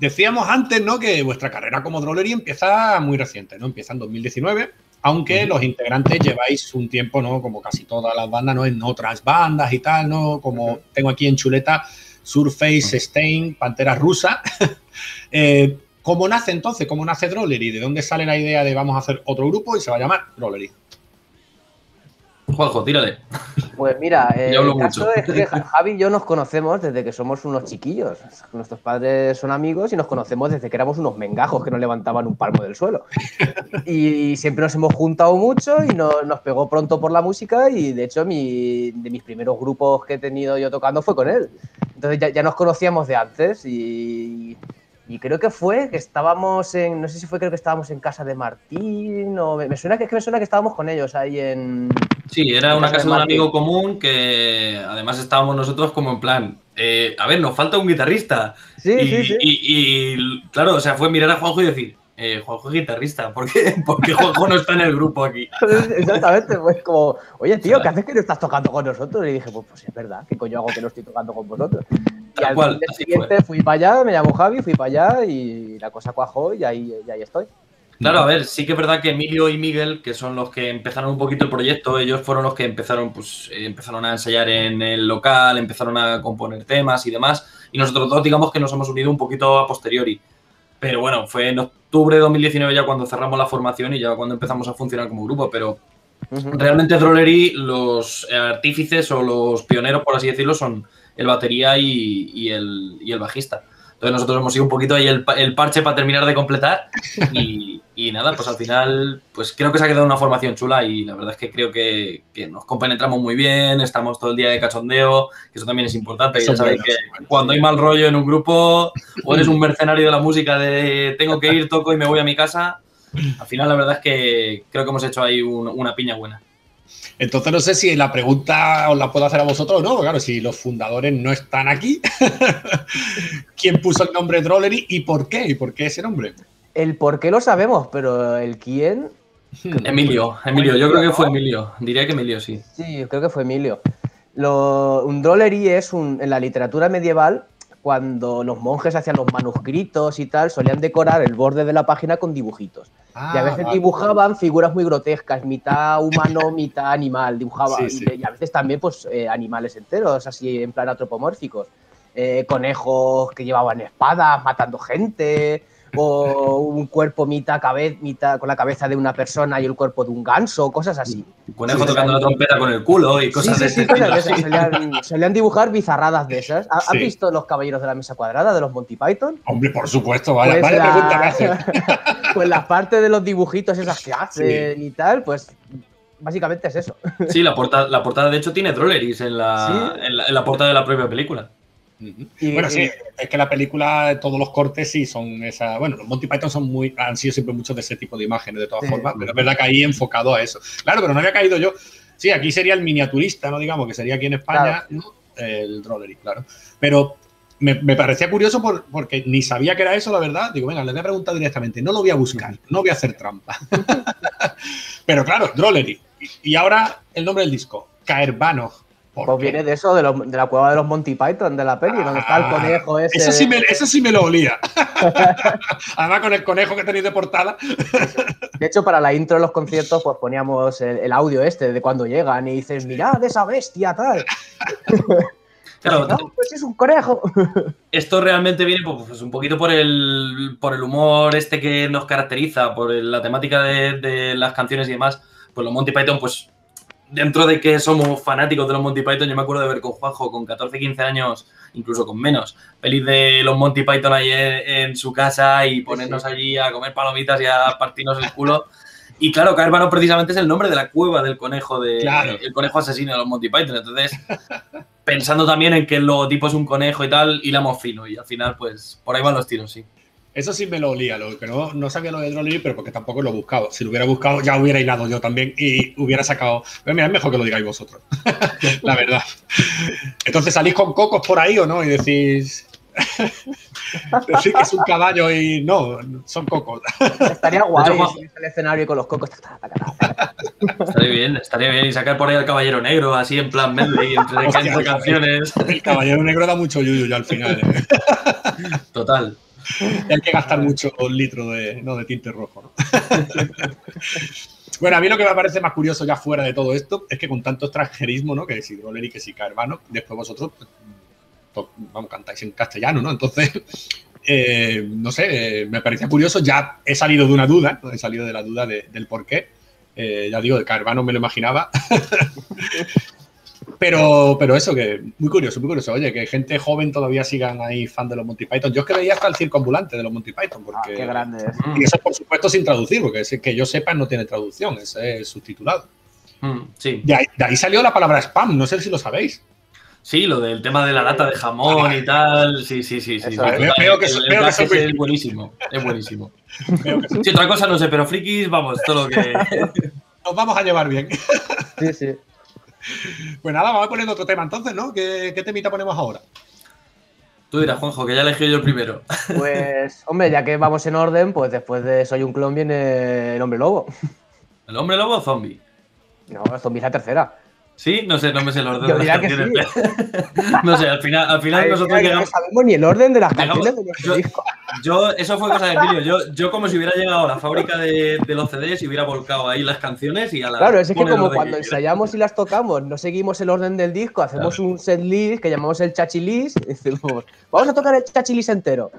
Decíamos antes, ¿no? Que vuestra carrera como Drollery empieza muy reciente, ¿no? Empieza en 2019, aunque los integrantes lleváis un tiempo, ¿no? Como casi todas las bandas, ¿no? En otras bandas y tal, ¿no? Como tengo aquí en Chuleta Surface, Stain, Pantera Rusa. Eh, ¿Cómo nace entonces? ¿Cómo nace Drollery? ¿De dónde sale la idea de vamos a hacer otro grupo y se va a llamar Drollery? Juanjo, tírale. Pues mira, eh, el caso mucho. es que Ja- Javi y yo nos conocemos desde que somos unos chiquillos. Nuestros padres son amigos y nos conocemos desde que éramos unos mengajos que no levantaban un palmo del suelo. Y siempre nos hemos juntado mucho y no- nos pegó pronto por la música y de hecho mi, de mis primeros grupos que he tenido yo tocando fue con él. Entonces ya, ya nos conocíamos de antes y, y creo que fue que estábamos en, no sé si fue creo que estábamos en casa de Martín o me, me suena que es que me suena que estábamos con ellos ahí en... Sí, era una Casa de un amigo común que además estábamos nosotros como en plan, eh, a ver, nos falta un guitarrista. Sí, y, sí, sí. y- y, claro, o sea, fue mirar a Juanjo y decir, eh, Juanjo es guitarrista, ¿por qué? Porque Juanjo no está en el grupo aquí. Exactamente, pues como, oye tío, ¿qué haces que no estás tocando con nosotros? Y dije, pues, pues es verdad, ¿qué coño hago que no estoy tocando con vosotros? Y Tal al cual, día siguiente fui para allá, me llamó Javi, fui para allá y la cosa cuajó y ahí, y ahí estoy. Claro, a ver, sí que es verdad que Emilio y Miguel, que son los que empezaron un poquito el proyecto, ellos fueron los que empezaron, pues, eh, empezaron a ensayar en el local, empezaron a componer temas y demás, y nosotros dos, digamos que nos hemos unido un poquito a posteriori. Pero bueno, fue en octubre de 2019 ya cuando cerramos la formación y ya cuando empezamos a funcionar como grupo, pero realmente Drollery, los artífices o los pioneros, por así decirlo, son el batería y, y el, y el bajista. Entonces nosotros hemos sido un poquito ahí el, el parche para terminar de completar y, y nada, pues al final pues creo que se ha quedado una formación chula y la verdad es que creo que, que nos compenetramos muy bien, estamos todo el día de cachondeo, que eso también es importante, ya sabéis que cuando hay mal rollo en un grupo o eres un mercenario de la música de tengo que ir, toco y me voy a mi casa, al final la verdad es que creo que hemos hecho ahí un- una piña buena. Entonces no sé si la pregunta os la puedo hacer a vosotros o no, claro, si los fundadores no están aquí, ¿quién puso el nombre Drollery y por qué? ¿Y por qué ese nombre? El por qué lo sabemos, pero el quién, Emilio, Emilio, yo creo que fue Emilio, diría que Emilio sí. sí, creo que fue Emilio. Lo- un drollery es un, en la literatura medieval, cuando los monjes hacían los manuscritos y tal, solían decorar el borde de la página con dibujitos. y a veces vale. dibujaban figuras muy grotescas, mitad humano, mitad animal. Dibujaban. Sí, y a veces también pues, eh, animales enteros, así en plan antropomórficos. Eh, conejos que llevaban espadas matando gente. O un cuerpo mitad, cabe- mitad con la cabeza de una persona y el cuerpo de un ganso, cosas así. Conejo Sí, tocando la trompeta con el culo y Sí, cosas sí, de sí, ese estilo. esas. Solían, solían dibujar bizarradas de esas. ¿Ha- ¿Has Sí. visto los caballeros de la mesa cuadrada de los Monty Python? Hombre, por supuesto, vaya, Pues vaya la- pregunta me haces. pues las partes de los dibujitos esas que hacen y tal, pues básicamente es eso. Sí, la portada, la portada de hecho tiene Drolleries en la, Sí. en la, en la portada de la propia película. Y- Bueno, sí, es que la película, todos los cortes sí son esa. Bueno, los Monty Python son muy, han sido siempre muchos de ese tipo de imágenes, de todas Sí. formas, pero es verdad que ahí enfocado a eso. Claro, pero no había caído yo. Sí, aquí sería el miniaturista, ¿no? Digamos, que sería aquí en España, ¿no? el Drollery, claro. Pero me, me parecía curioso por- porque ni sabía que era eso, la verdad. Digo, venga, le voy a preguntar directamente. No lo voy a buscar, no voy a hacer trampa. pero claro, Drollery. Y, y ahora el nombre del disco, Caerbano. ¿Por pues qué? viene de eso, de, la cueva de los Monty Python, de la peli, donde está el Ah, conejo ese. Eso sí, me, eso sí me lo olía. Además, con el conejo que tenéis de portada. De hecho, para la intro de los conciertos, pues poníamos el, el audio este de cuando llegan y dices, mirad esa bestia, tal. Claro, No, pues es un conejo. esto realmente viene pues, pues, un poquito por el, por el humor este que nos caracteriza, por el- la temática de, de las canciones y demás. Pues los Monty Python, pues dentro de que somos fanáticos de los Monty Python, yo me acuerdo de ver con Juanjo con 14, 15 años, incluso con menos, pelis de los Monty Python ahí en, en su casa y ponernos allí a comer palomitas y a partirnos el culo. Y claro, Cárbano precisamente es el nombre de la cueva del conejo, de, Claro. el conejo asesino de los Monty Python. Entonces, pensando también en que el logotipo es un conejo y tal, hilamos fino. Y al final, pues, por ahí van los tiros, sí. Eso sí me lo olía, lo que no, no sabía lo de Drollery, pero porque tampoco lo he buscado. Si lo hubiera buscado, ya hubiera hilado yo también y hubiera sacado. Pero mira, es mejor que lo digáis vosotros. la verdad. Entonces salís con cocos por ahí o no y decís. decís que es un caballo y no, son cocos. Estaría guay subirse al escenario con los cocos. Estaría bien, estaría bien. Y sacar por ahí al Caballero Negro, así en plan medley, entre, Hostia, canciones. El caballero negro da mucho yuyu ya al final. ¿eh? Total. Hay que gastar mucho litro de, no, de tinte rojo. ¿no? bueno, a mí lo que me parece más curioso ya fuera de todo esto es que con tanto extranjerismo, ¿no? Que si Droller y que si Carvano, después vosotros, pues, vamos, cantáis en castellano, ¿no? Entonces, eh, no sé, eh, me parecía curioso. Ya he salido de una duda, ¿no? he salido de la duda de- del por qué. Eh, ya digo, de Carvano me lo imaginaba. Pero, pero eso, que muy curioso, muy curioso. Oye, que gente joven todavía sigan ahí fan de los Monty Python. Yo es que veía hasta el circo ambulante de los Monty Python. Porque, Ah, qué grande es. Y eso, por supuesto, sin traducir, porque es que yo sepa no tiene traducción, es subtitulado. Mm, sí. De ahí, de ahí salió la palabra spam, no sé si lo sabéis. Sí, lo del tema de la lata de jamón y tal. Sí, sí, sí. sí. Veo- veo que El- el veo que es buenísimo. Es buenísimo. Sí, otra cosa no sé, pero frikis, vamos, todo lo que. Nos vamos a llevar bien. Sí, sí. Pues nada, vamos a poner otro tema entonces, ¿no? ¿Qué, qué temita ponemos ahora? Tú dirás, Juanjo, que ya elegí yo el primero. Pues, hombre, ya que vamos en orden, pues después de Soy un clon viene el hombre lobo. ¿El hombre lobo o zombie? No, el zombie es la tercera. Sí, no sé, no me sé el orden Yo de las canciones. no sé, al final, al final Ay, nosotros mira, llegamos. No sabemos ni el orden de las Llegamos- canciones de nuestro yo- disco. Yo, eso fue cosa de Emilio. Yo, yo como si hubiera llegado a la fábrica de, de los CDs y hubiera volcado ahí las canciones y a la. Claro, es que como cuando que ensayamos y las tocamos, no seguimos el orden del disco, hacemos un set list que llamamos el chachilis y decimos, vamos a tocar el chachilis entero.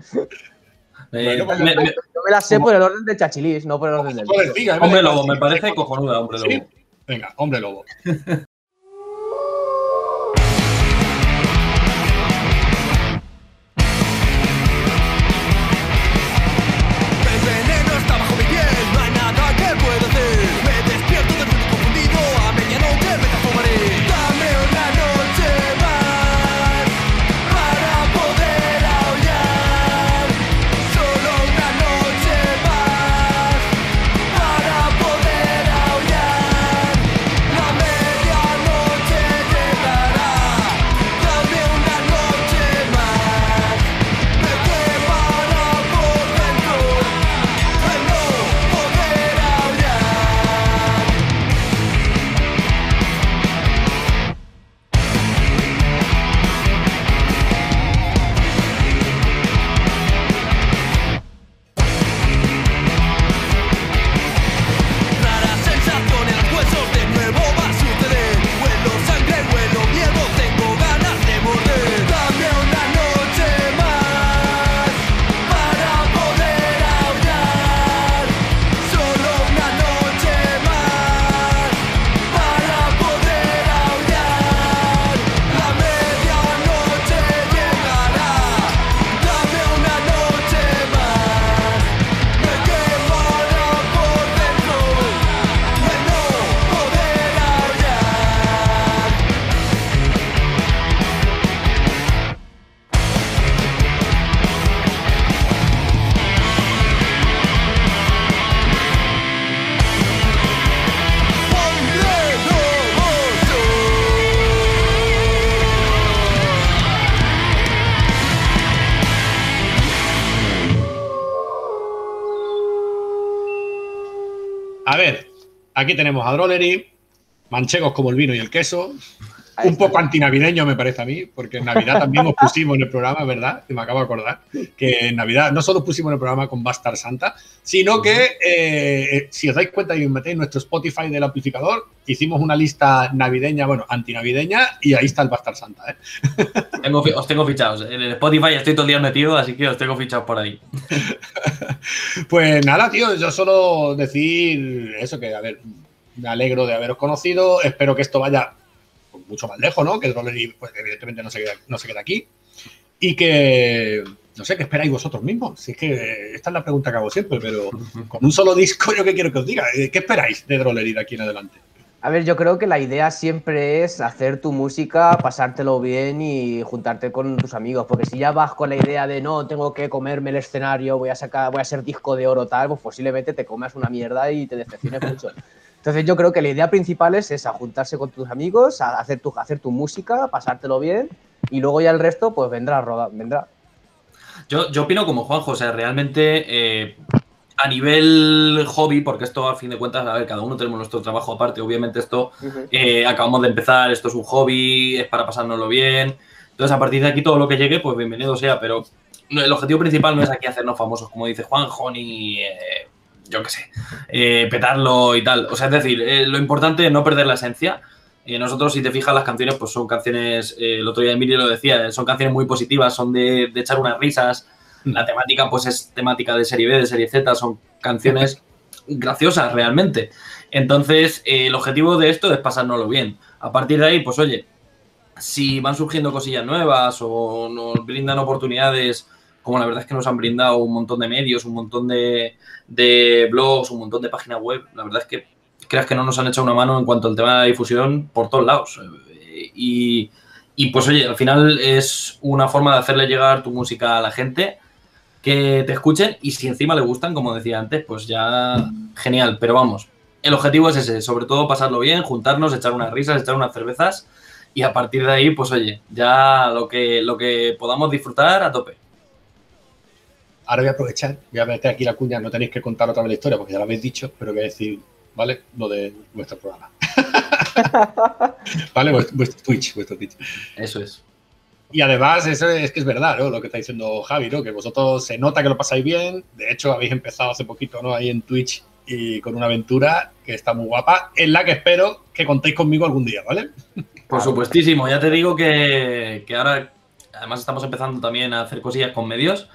Eh, Bueno, me- me- Yo me la sé por el orden del chachilis, no por el orden del hombre lobo, me parece cojonuda, hombre ¿Sí? lobo. Venga, hombre lobo. aquí tenemos a Drollery, manchegos como el vino y el queso. Un poco antinavideño me parece a mí, porque en Navidad también os pusimos en el programa, ¿verdad? Que me acabo de acordar. Que en Navidad no solo os pusimos en el programa con Bastard Santa, sino que, eh, eh, si os dais cuenta y os metéis en nuestro Spotify del amplificador, hicimos una lista navideña, bueno, antinavideña, y ahí está el Bastard Santa, ¿eh? Tengo os tengo fichados. En el Spotify estoy todo el día metido, así que os tengo fichados por ahí. Pues nada, tío, yo solo decir eso, que a ver, me alegro de haberos conocido, espero que esto vaya mucho más lejos, ¿no? Que el Rollery, pues evidentemente no se, queda, no se queda aquí. Y que, no sé, ¿qué esperáis vosotros mismos? Si es que esta es la pregunta que hago siempre, pero con un solo disco, ¿yo qué quiero que os diga? Eh, ¿Qué esperáis de Drollery de aquí en adelante? A ver, yo creo que la idea siempre es hacer tu música, pasártelo bien y juntarte con tus amigos, porque si ya vas con la idea de no, tengo que comerme el escenario, voy a sacar, voy a ser disco de oro tal, pues posiblemente te comas una mierda y te decepciones mucho. Entonces yo creo que la idea principal es esa, juntarse con tus amigos, a- hacer tu, hacer tu música, pasártelo bien y luego ya el resto pues vendrá, roda- vendrá. Yo, yo opino como Juanjo, o sea, realmente eh, a nivel hobby, porque esto a fin de cuentas, a ver, cada uno tenemos nuestro trabajo aparte, obviamente esto eh, acabamos de empezar, esto es un hobby, es para pasárnoslo bien. Entonces, a partir de aquí todo lo que llegue, pues bienvenido sea, pero el objetivo principal no es aquí hacernos famosos, como dice Juanjo, ni eh, yo qué sé, eh, petarlo y tal. O sea, es decir, eh, lo importante es no perder la esencia. Eh, nosotros, si te fijas, las canciones, pues son canciones, eh, el otro día Emilio lo decía, eh, son canciones muy positivas, son de, de echar unas risas. La temática, pues es temática de serie B, de serie Z, son canciones graciosas realmente. Entonces, eh, el objetivo de esto es pasárnoslo bien. A partir de ahí, pues oye, si van surgiendo cosillas nuevas o nos brindan oportunidades, como la verdad es que nos han brindado un montón de medios, un montón de, de blogs, un montón de páginas web, la verdad es que creas que no nos han echado una mano en cuanto al tema de la difusión por todos lados. Eh, Y, y, pues oye, al final es una forma de hacerle llegar tu música a la gente, que te escuchen y si encima le gustan, como decía antes, pues ya genial. Pero vamos, el objetivo es ese, sobre todo pasarlo bien, juntarnos, echar unas risas, echar unas cervezas y a partir de ahí, pues oye, ya lo que, lo que podamos disfrutar a tope. Ahora voy a aprovechar, voy a meter aquí la cuña, no tenéis que contar otra vez la historia porque ya lo habéis dicho, pero voy a decir, ¿vale? Lo de vuestro programa. ¿Vale? Vuestro, vuestro Twitch, vuestro Twitch. Eso es. Y además, eso es que es verdad, ¿no? Lo que está diciendo Javi, ¿no? Que vosotros se nota que lo pasáis bien. De hecho, habéis empezado hace poquito, ¿no? Ahí en Twitch y con una aventura que está muy guapa, en la que espero que contéis conmigo algún día, ¿vale? Por supuestísimo, ya te digo que, que ahora, además estamos empezando también a hacer cosillas con medios.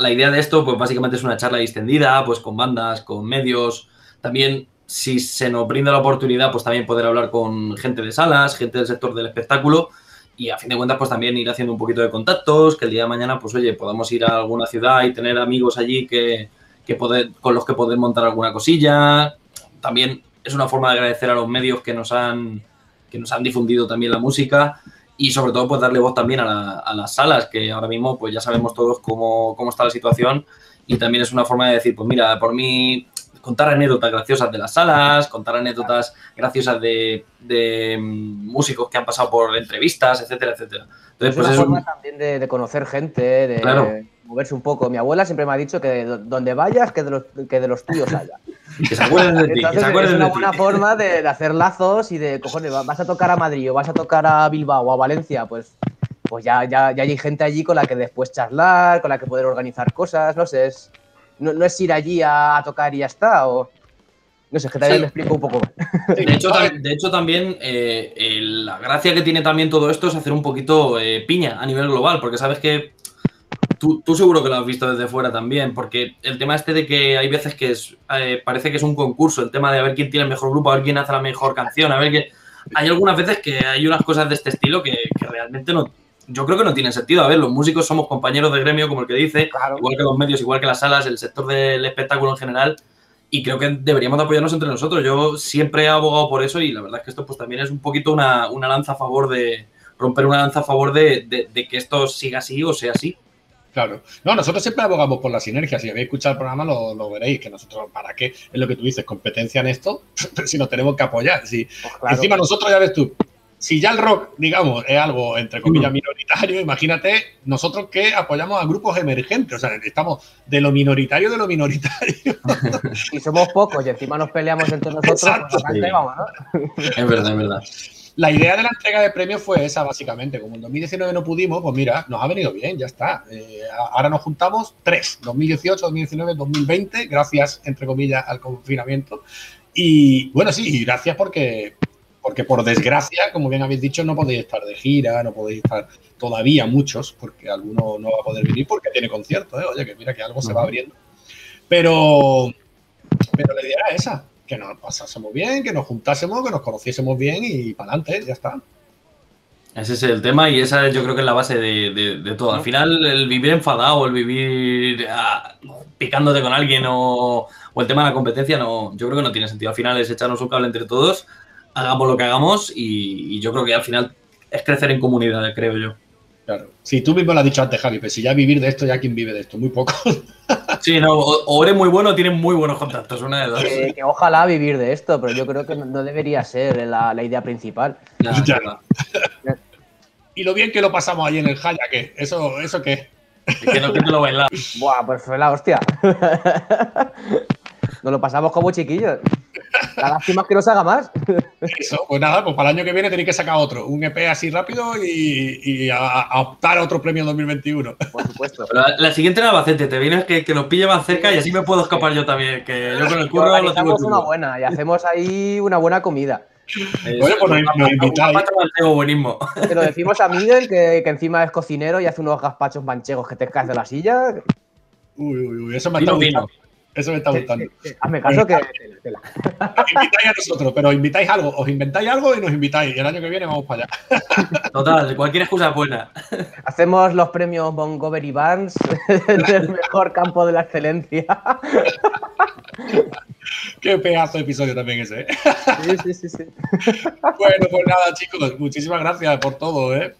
La idea de esto, pues básicamente es una charla distendida, pues con bandas, con medios. También, si se nos brinda la oportunidad, pues también poder hablar con gente de salas, gente del sector del espectáculo. Y a fin de cuentas, pues también ir haciendo un poquito de contactos, que el día de mañana, pues oye, podamos ir a alguna ciudad y tener amigos allí que, que poder, con los que poder montar alguna cosilla. También es una forma de agradecer a los medios que nos han, que nos han difundido también la música y sobre todo pues darle voz también a, la- a las salas, que ahora mismo pues ya sabemos todos cómo, cómo está la situación y también es una forma de decir, pues mira, por mí contar anécdotas graciosas de las salas, contar anécdotas graciosas de, de, mm, músicos que han pasado por entrevistas, etcétera, etcétera. Entonces, es pues una es un- forma también de, de conocer gente, de Claro. moverse un poco. Mi abuela siempre me ha dicho que do- donde vayas, que de los, que de los tuyos haya. Que se acuerden de ti, que Entonces se es acuerden una de ti. buena forma de, de hacer lazos y de, cojones, va- vas a tocar a Madrid o vas a tocar a Bilbao o a Valencia, pues, pues ya, ya, ya hay gente allí con la que después charlar, con la que poder organizar cosas, no sé, es, no, no es ir allí a, a tocar y ya está, o... No sé, es que también Sí. me explico un poco. De hecho, de hecho también eh, eh, la gracia que tiene también todo esto es hacer un poquito eh, piña a nivel global, porque sabes que tú, tú seguro que lo has visto desde fuera también, porque el tema este de que hay veces que es, eh, parece que es un concurso, el tema de a ver quién tiene el mejor grupo, a ver quién hace la mejor canción, a ver qué... Hay algunas veces que hay unas cosas de este estilo que, que realmente no... Yo creo que no tienen sentido. A ver, los músicos somos compañeros de gremio, como el que dice, igual que los medios, igual que las salas, el sector del espectáculo en general, y creo que deberíamos de apoyarnos entre nosotros. Yo siempre he abogado por eso y la verdad es que esto pues también es un poquito una, una lanza a favor de romper una lanza a favor de, de- de que esto siga así o sea así. Claro. No, nosotros siempre abogamos por la sinergia. Si habéis escuchado el programa, lo, lo veréis. Que nosotros, ¿para qué? Es lo que tú dices, competencia en esto, si nos tenemos que apoyar. Si, claro. Encima nosotros, ya ves tú, si ya el rock, digamos, es algo, entre comillas, minoritario, imagínate nosotros que apoyamos a grupos emergentes. O sea, estamos de lo minoritario de lo minoritario. Y somos pocos y encima nos peleamos entre nosotros, Exacto. pues vamos, ¿no? Es verdad, es verdad. La idea de la entrega de premios fue esa, básicamente. Como en 2019 no pudimos, pues mira, nos ha venido bien, ya está. Eh, ahora nos juntamos tres, 2018, 2019, 2020, gracias, entre comillas, al confinamiento. Y bueno, sí, gracias porque, porque por desgracia, como bien habéis dicho, no podéis estar de gira, no podéis estar todavía muchos, porque alguno no va a poder venir porque tiene concierto, ¿eh? Oye, que mira que algo se va abriendo. Pero, pero la idea era esa, que nos pasásemos bien, que nos juntásemos, que nos conociésemos bien y para adelante, ya está. Ese es el tema y esa yo creo que es la base de, de- de todo. Al final, el vivir enfadado, el vivir ah, picándote con alguien o, o el tema de la competencia, no, yo creo que no tiene sentido. Al final es echarnos un cable entre todos, hagamos lo que hagamos y, y yo creo que al final es crecer en comunidad, creo yo. Claro. Si tú mismo lo has dicho antes, Javi, pero si ya vivir de esto, ya quien vive de esto, muy poco. Sí, no, o, eres muy bueno o tienes muy buenos contactos, una de dos. Que, que ojalá vivir de esto, pero yo creo que no, no debería ser la, la idea principal. Ya, Ya. es verdad. y lo bien que lo pasamos ahí en el Jaya, ¿qué? ¿Eso, eso qué? Que no que te lo baila. Buah, pues fue la hostia. Nos lo pasamos como chiquillos. La lástima es que no se haga más. Eso, pues nada, pues para el año que viene tenéis que sacar otro, un EP así rápido y, y a, a optar a otro premio en 2021. Por supuesto. Pero la, la siguiente era Albacete, te vienes que, que nos pille más cerca y así me puedo escapar yo también, que yo con el curro lo tengo una buena y hacemos ahí una buena comida. Oye, pues nos, invitáis. Te lo decimos a Miguel, que, que encima es cocinero y hace unos gazpachos manchegos que te caes de la silla. Uy, uy, uy, eso me vino. gustando. Eso me está gustando. Hazme caso que. invitáis a nosotros, pero invitáis algo, os inventáis algo y nos invitáis. Y el año que viene vamos para allá. Total, cualquier excusa es buena. Hacemos los premios Montgomery Barnes del mejor campo de la excelencia. Qué pedazo de episodio también ese. ¿eh? Sí, sí, sí, sí. Bueno, pues nada, chicos, muchísimas gracias por todo, ¿eh?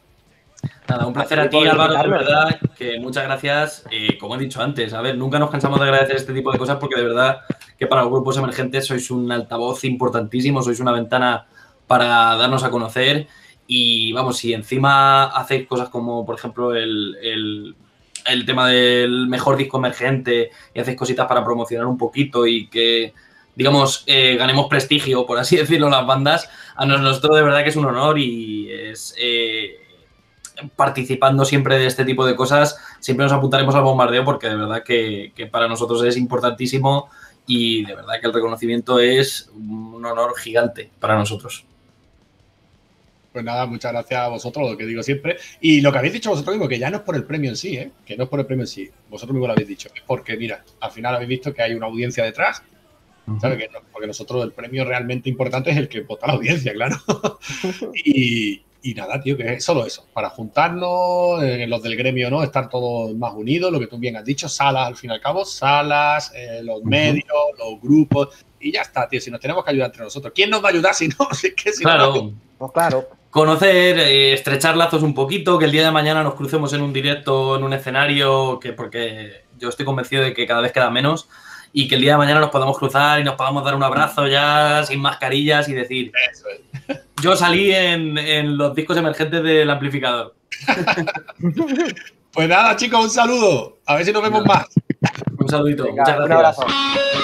Nada, un placer a ti, Álvaro, de verdad, que muchas gracias. Eh, como he dicho antes, a ver, nunca nos cansamos de agradecer este tipo de cosas porque de verdad que para los grupos emergentes sois un altavoz importantísimo, sois una ventana para darnos a conocer y vamos, si encima hacéis cosas como, por ejemplo, el, el- el tema del mejor disco emergente y hacéis cositas para promocionar un poquito y que, digamos, eh, ganemos prestigio, por así decirlo, las bandas, a nosotros de verdad que es un honor y es... eh, participando siempre de este tipo de cosas, siempre nos apuntaremos al bombardeo porque de verdad que, que para nosotros es importantísimo y de verdad que el reconocimiento es un honor gigante para nosotros. Pues nada, muchas gracias a vosotros, lo que digo siempre. Y lo que habéis dicho vosotros mismos, que ya no es por el premio en sí, ¿eh? que no es por el premio en sí. Vosotros mismos lo habéis dicho. Es porque, mira, al final habéis visto que hay una audiencia detrás. ¿sabes? Que no- porque nosotros el premio realmente importante es el que vota la audiencia, claro. y, y nada, tío, que es solo eso. Para juntarnos, eh, los del gremio, ¿no? Estar todos más unidos, lo que tú bien has dicho, salas al fin y al cabo, salas, eh, los medios, los grupos. Y ya está, tío. Si nos tenemos que ayudar entre nosotros. ¿Quién nos va a ayudar si no? Si es que si no, Claro, Pues claro. conocer, eh, estrechar lazos un poquito, que el día de mañana nos crucemos en un directo, en un escenario, que porque yo estoy convencido de que cada vez queda menos y que el día de mañana nos podamos cruzar y nos podamos dar un abrazo ya sin mascarillas y decir, Eso es. yo salí en, en los discos emergentes del amplificador. Pues nada, chicos, un saludo. A ver si nos vemos más. Un saludito, Venga, muchas un gracias. abrazo.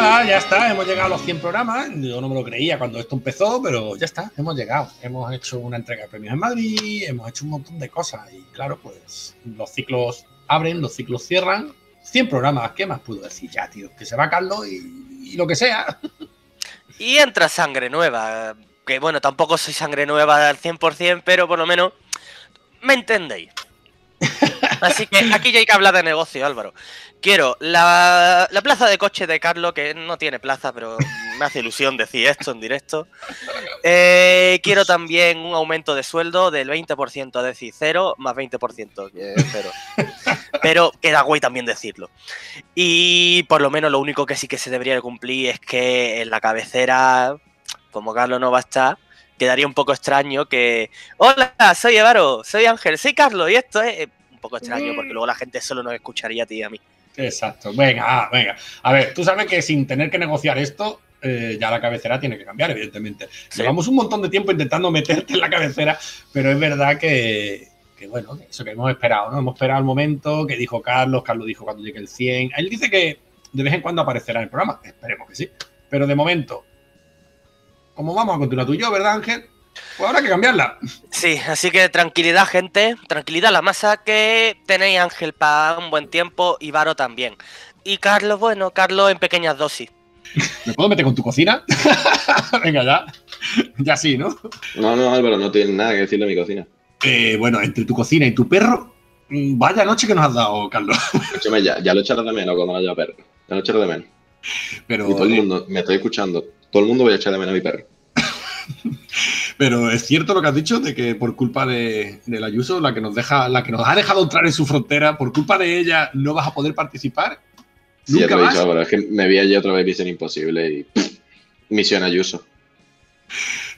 Nada, ya está, hemos llegado a los 100 programas. Yo no me lo creía cuando esto empezó, pero ya está, hemos llegado. Hemos hecho una entrega de premios en Madrid, hemos hecho un montón de cosas. Y claro, pues los ciclos abren, los ciclos cierran. 100 programas, ¿qué más puedo decir ya, tío? Que se va Carlos y, y lo que sea. Y entra sangre nueva. Que bueno, tampoco soy sangre nueva al 100%, pero por lo menos me entendéis. Así que aquí ya hay que hablar de negocio, Álvaro. Quiero la, la plaza de coche de Carlos, que no tiene plaza, pero me hace ilusión decir esto en directo. Eh, quiero también un aumento de sueldo del 20%, es decir, cero más 20%, que cero. Pero queda guay también decirlo. Y por lo menos lo único que sí que se debería de cumplir es que en la cabecera, como Carlos no va a estar, quedaría un poco extraño que. Hola, soy Evaro, soy Ángel, soy Carlos, y esto es. Poco extraño porque luego la gente solo nos escucharía a ti y a mí. Exacto. Venga, ah, venga. A ver, tú sabes que sin tener que negociar esto, eh, ya la cabecera tiene que cambiar, evidentemente. Sí. Llevamos un montón de tiempo intentando meterte en la cabecera, pero es verdad que, que, bueno, eso que hemos esperado, ¿no? Hemos esperado el momento que dijo Carlos, Carlos dijo cuando llegue el 100. Él dice que de vez en cuando aparecerá en el programa, esperemos que sí. Pero de momento, como vamos a continuar tú y yo, ¿verdad, Ángel? Pues habrá que cambiarla. Sí, así que tranquilidad, gente. Tranquilidad la masa, que tenéis Ángel para un buen tiempo y Varo también. Y Carlos, bueno, Carlos en pequeñas dosis. ¿Me puedo meter con tu cocina? Venga, ya. Ya sí, ¿no? No, no, Álvaro, no tienes nada que decirle a mi cocina. Eh, bueno, entre tu cocina y tu perro, mm, vaya noche que nos has dado, Carlos. Escúchame, ya, ya lo echaré de menos cuando haya perro. Ya lo echaré de menos. Pero, Y todo el mundo, me estoy escuchando, todo el mundo voy a echar de menos a mi perro. pero es cierto lo que has dicho de que por culpa de, de la Ayuso, la que nos deja, la que nos ha dejado entrar en su frontera, por culpa de ella no vas a poder participar. Sí, ya ¿Nunca te lo he más? dicho, Álvaro, es que me vi allí otra vez Misión Imposible y pff, Misión Ayuso.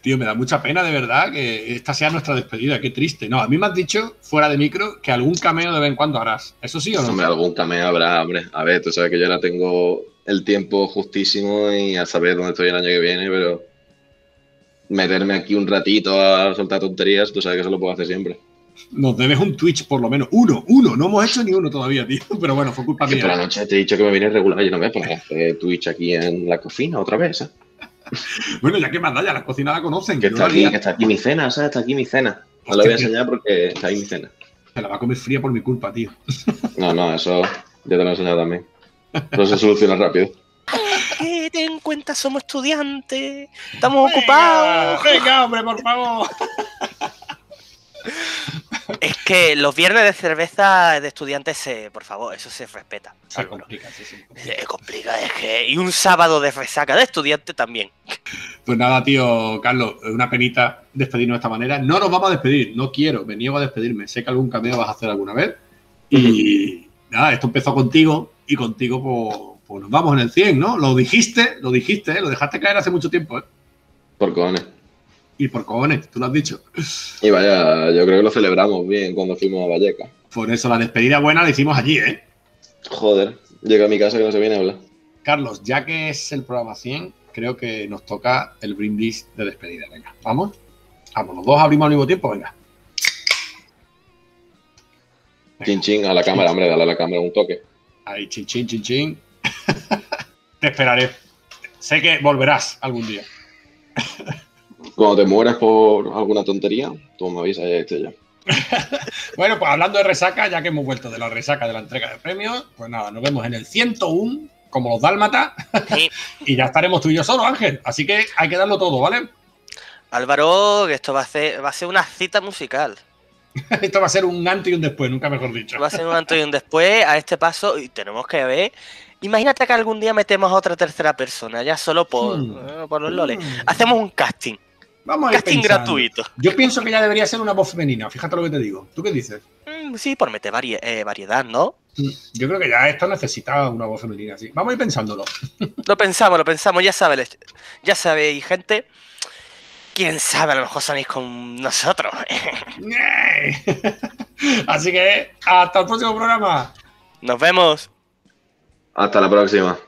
Tío, me da mucha pena de verdad que esta sea nuestra despedida. Qué triste. No, a mí me has dicho, fuera de micro, que algún cameo de vez en cuando harás. ¿Eso sí o no? Hombre, algún cameo habrá, hombre. A ver, tú sabes que yo ahora tengo el tiempo justísimo y a saber dónde estoy el año que viene, pero meterme aquí un ratito a soltar tonterías, tú sabes que eso lo puedo hacer siempre. Nos debes un Twitch por lo menos. Uno, uno. No hemos hecho ni uno todavía, tío. Pero bueno, fue culpa Que por la mía. noche te he dicho que me viene regular y no me pones a hacer Twitch aquí en la cocina otra vez, ¿eh? Bueno, ya que más da, ya la cocina la conocen. Que Yo está la aquí, que está aquí mi cena, ¿sabes? Está aquí mi cena. No lo Hostia, voy a enseñar porque está ahí mi cena. Se la va a comer fría por mi culpa, tío. No, no, eso ya te lo he enseñado también. Eso se soluciona rápido. Cuenta, somos estudiantes, estamos ocupados. Venga, hombre, por favor. Es que los viernes de cerveza de estudiantes, se, por favor, eso se respeta. Se complica, sí, sí. Se complica, es que. Y un sábado de resaca de estudiante también. Pues nada, tío, Carlos, una penita despedirnos de esta manera. No nos vamos a despedir, no quiero, me niego a despedirme. Sé que algún cameo vas a hacer alguna vez. Y nada, esto empezó contigo y contigo pues, pues nos vamos en el 100, ¿no? Lo dijiste, lo dijiste, ¿eh? lo dejaste caer hace mucho tiempo, ¿eh? Por cojones. Y por cojones, tú lo has dicho. Y vaya, yo creo que lo celebramos bien cuando fuimos a Valleca. Por eso la despedida buena la hicimos allí, ¿eh? Joder, llega a mi casa que no se viene a hablar. Carlos, ya que es el programa 100, creo que nos toca el brindis de despedida. Venga, vamos. Vamos, los dos abrimos al mismo tiempo, venga. Chin chin a la cámara, hombre, dale a la cámara un toque. Ahí, chin, chin, chin, chin. Te esperaré. Sé que volverás algún día. Cuando te mueras por alguna tontería, tú me avisas, ya estoy yo. Bueno, pues hablando de resaca, ya que hemos vuelto de la resaca de la entrega de premios, pues nada, nos vemos en el 101, como los dálmatas, Sí. y ya estaremos tú y yo solos, Ángel. Así que hay que darlo todo, ¿vale? Álvaro, que esto va a ser, va a ser una cita musical. Esto va a ser un antes y un después, nunca mejor dicho. Va a ser un antes y un después a este paso y tenemos que ver. Imagínate que algún día metemos a otra tercera persona, ya solo por, Hmm. eh, por los loles. Hacemos un casting, Vamos a ir casting pensando. gratuito. Yo pienso que ya debería ser una voz femenina, fíjate lo que te digo. ¿Tú qué dices? Mm, Sí, por meter varie- eh, variedad, ¿no? Yo creo que ya esto necesita una voz femenina, sí. Vamos a ir pensándolo. Lo pensamos, lo pensamos, ya sabes, ya sabéis, gente. Quién sabe, a lo mejor salís con nosotros. Así que hasta el próximo programa. Nos vemos. Hasta la próxima.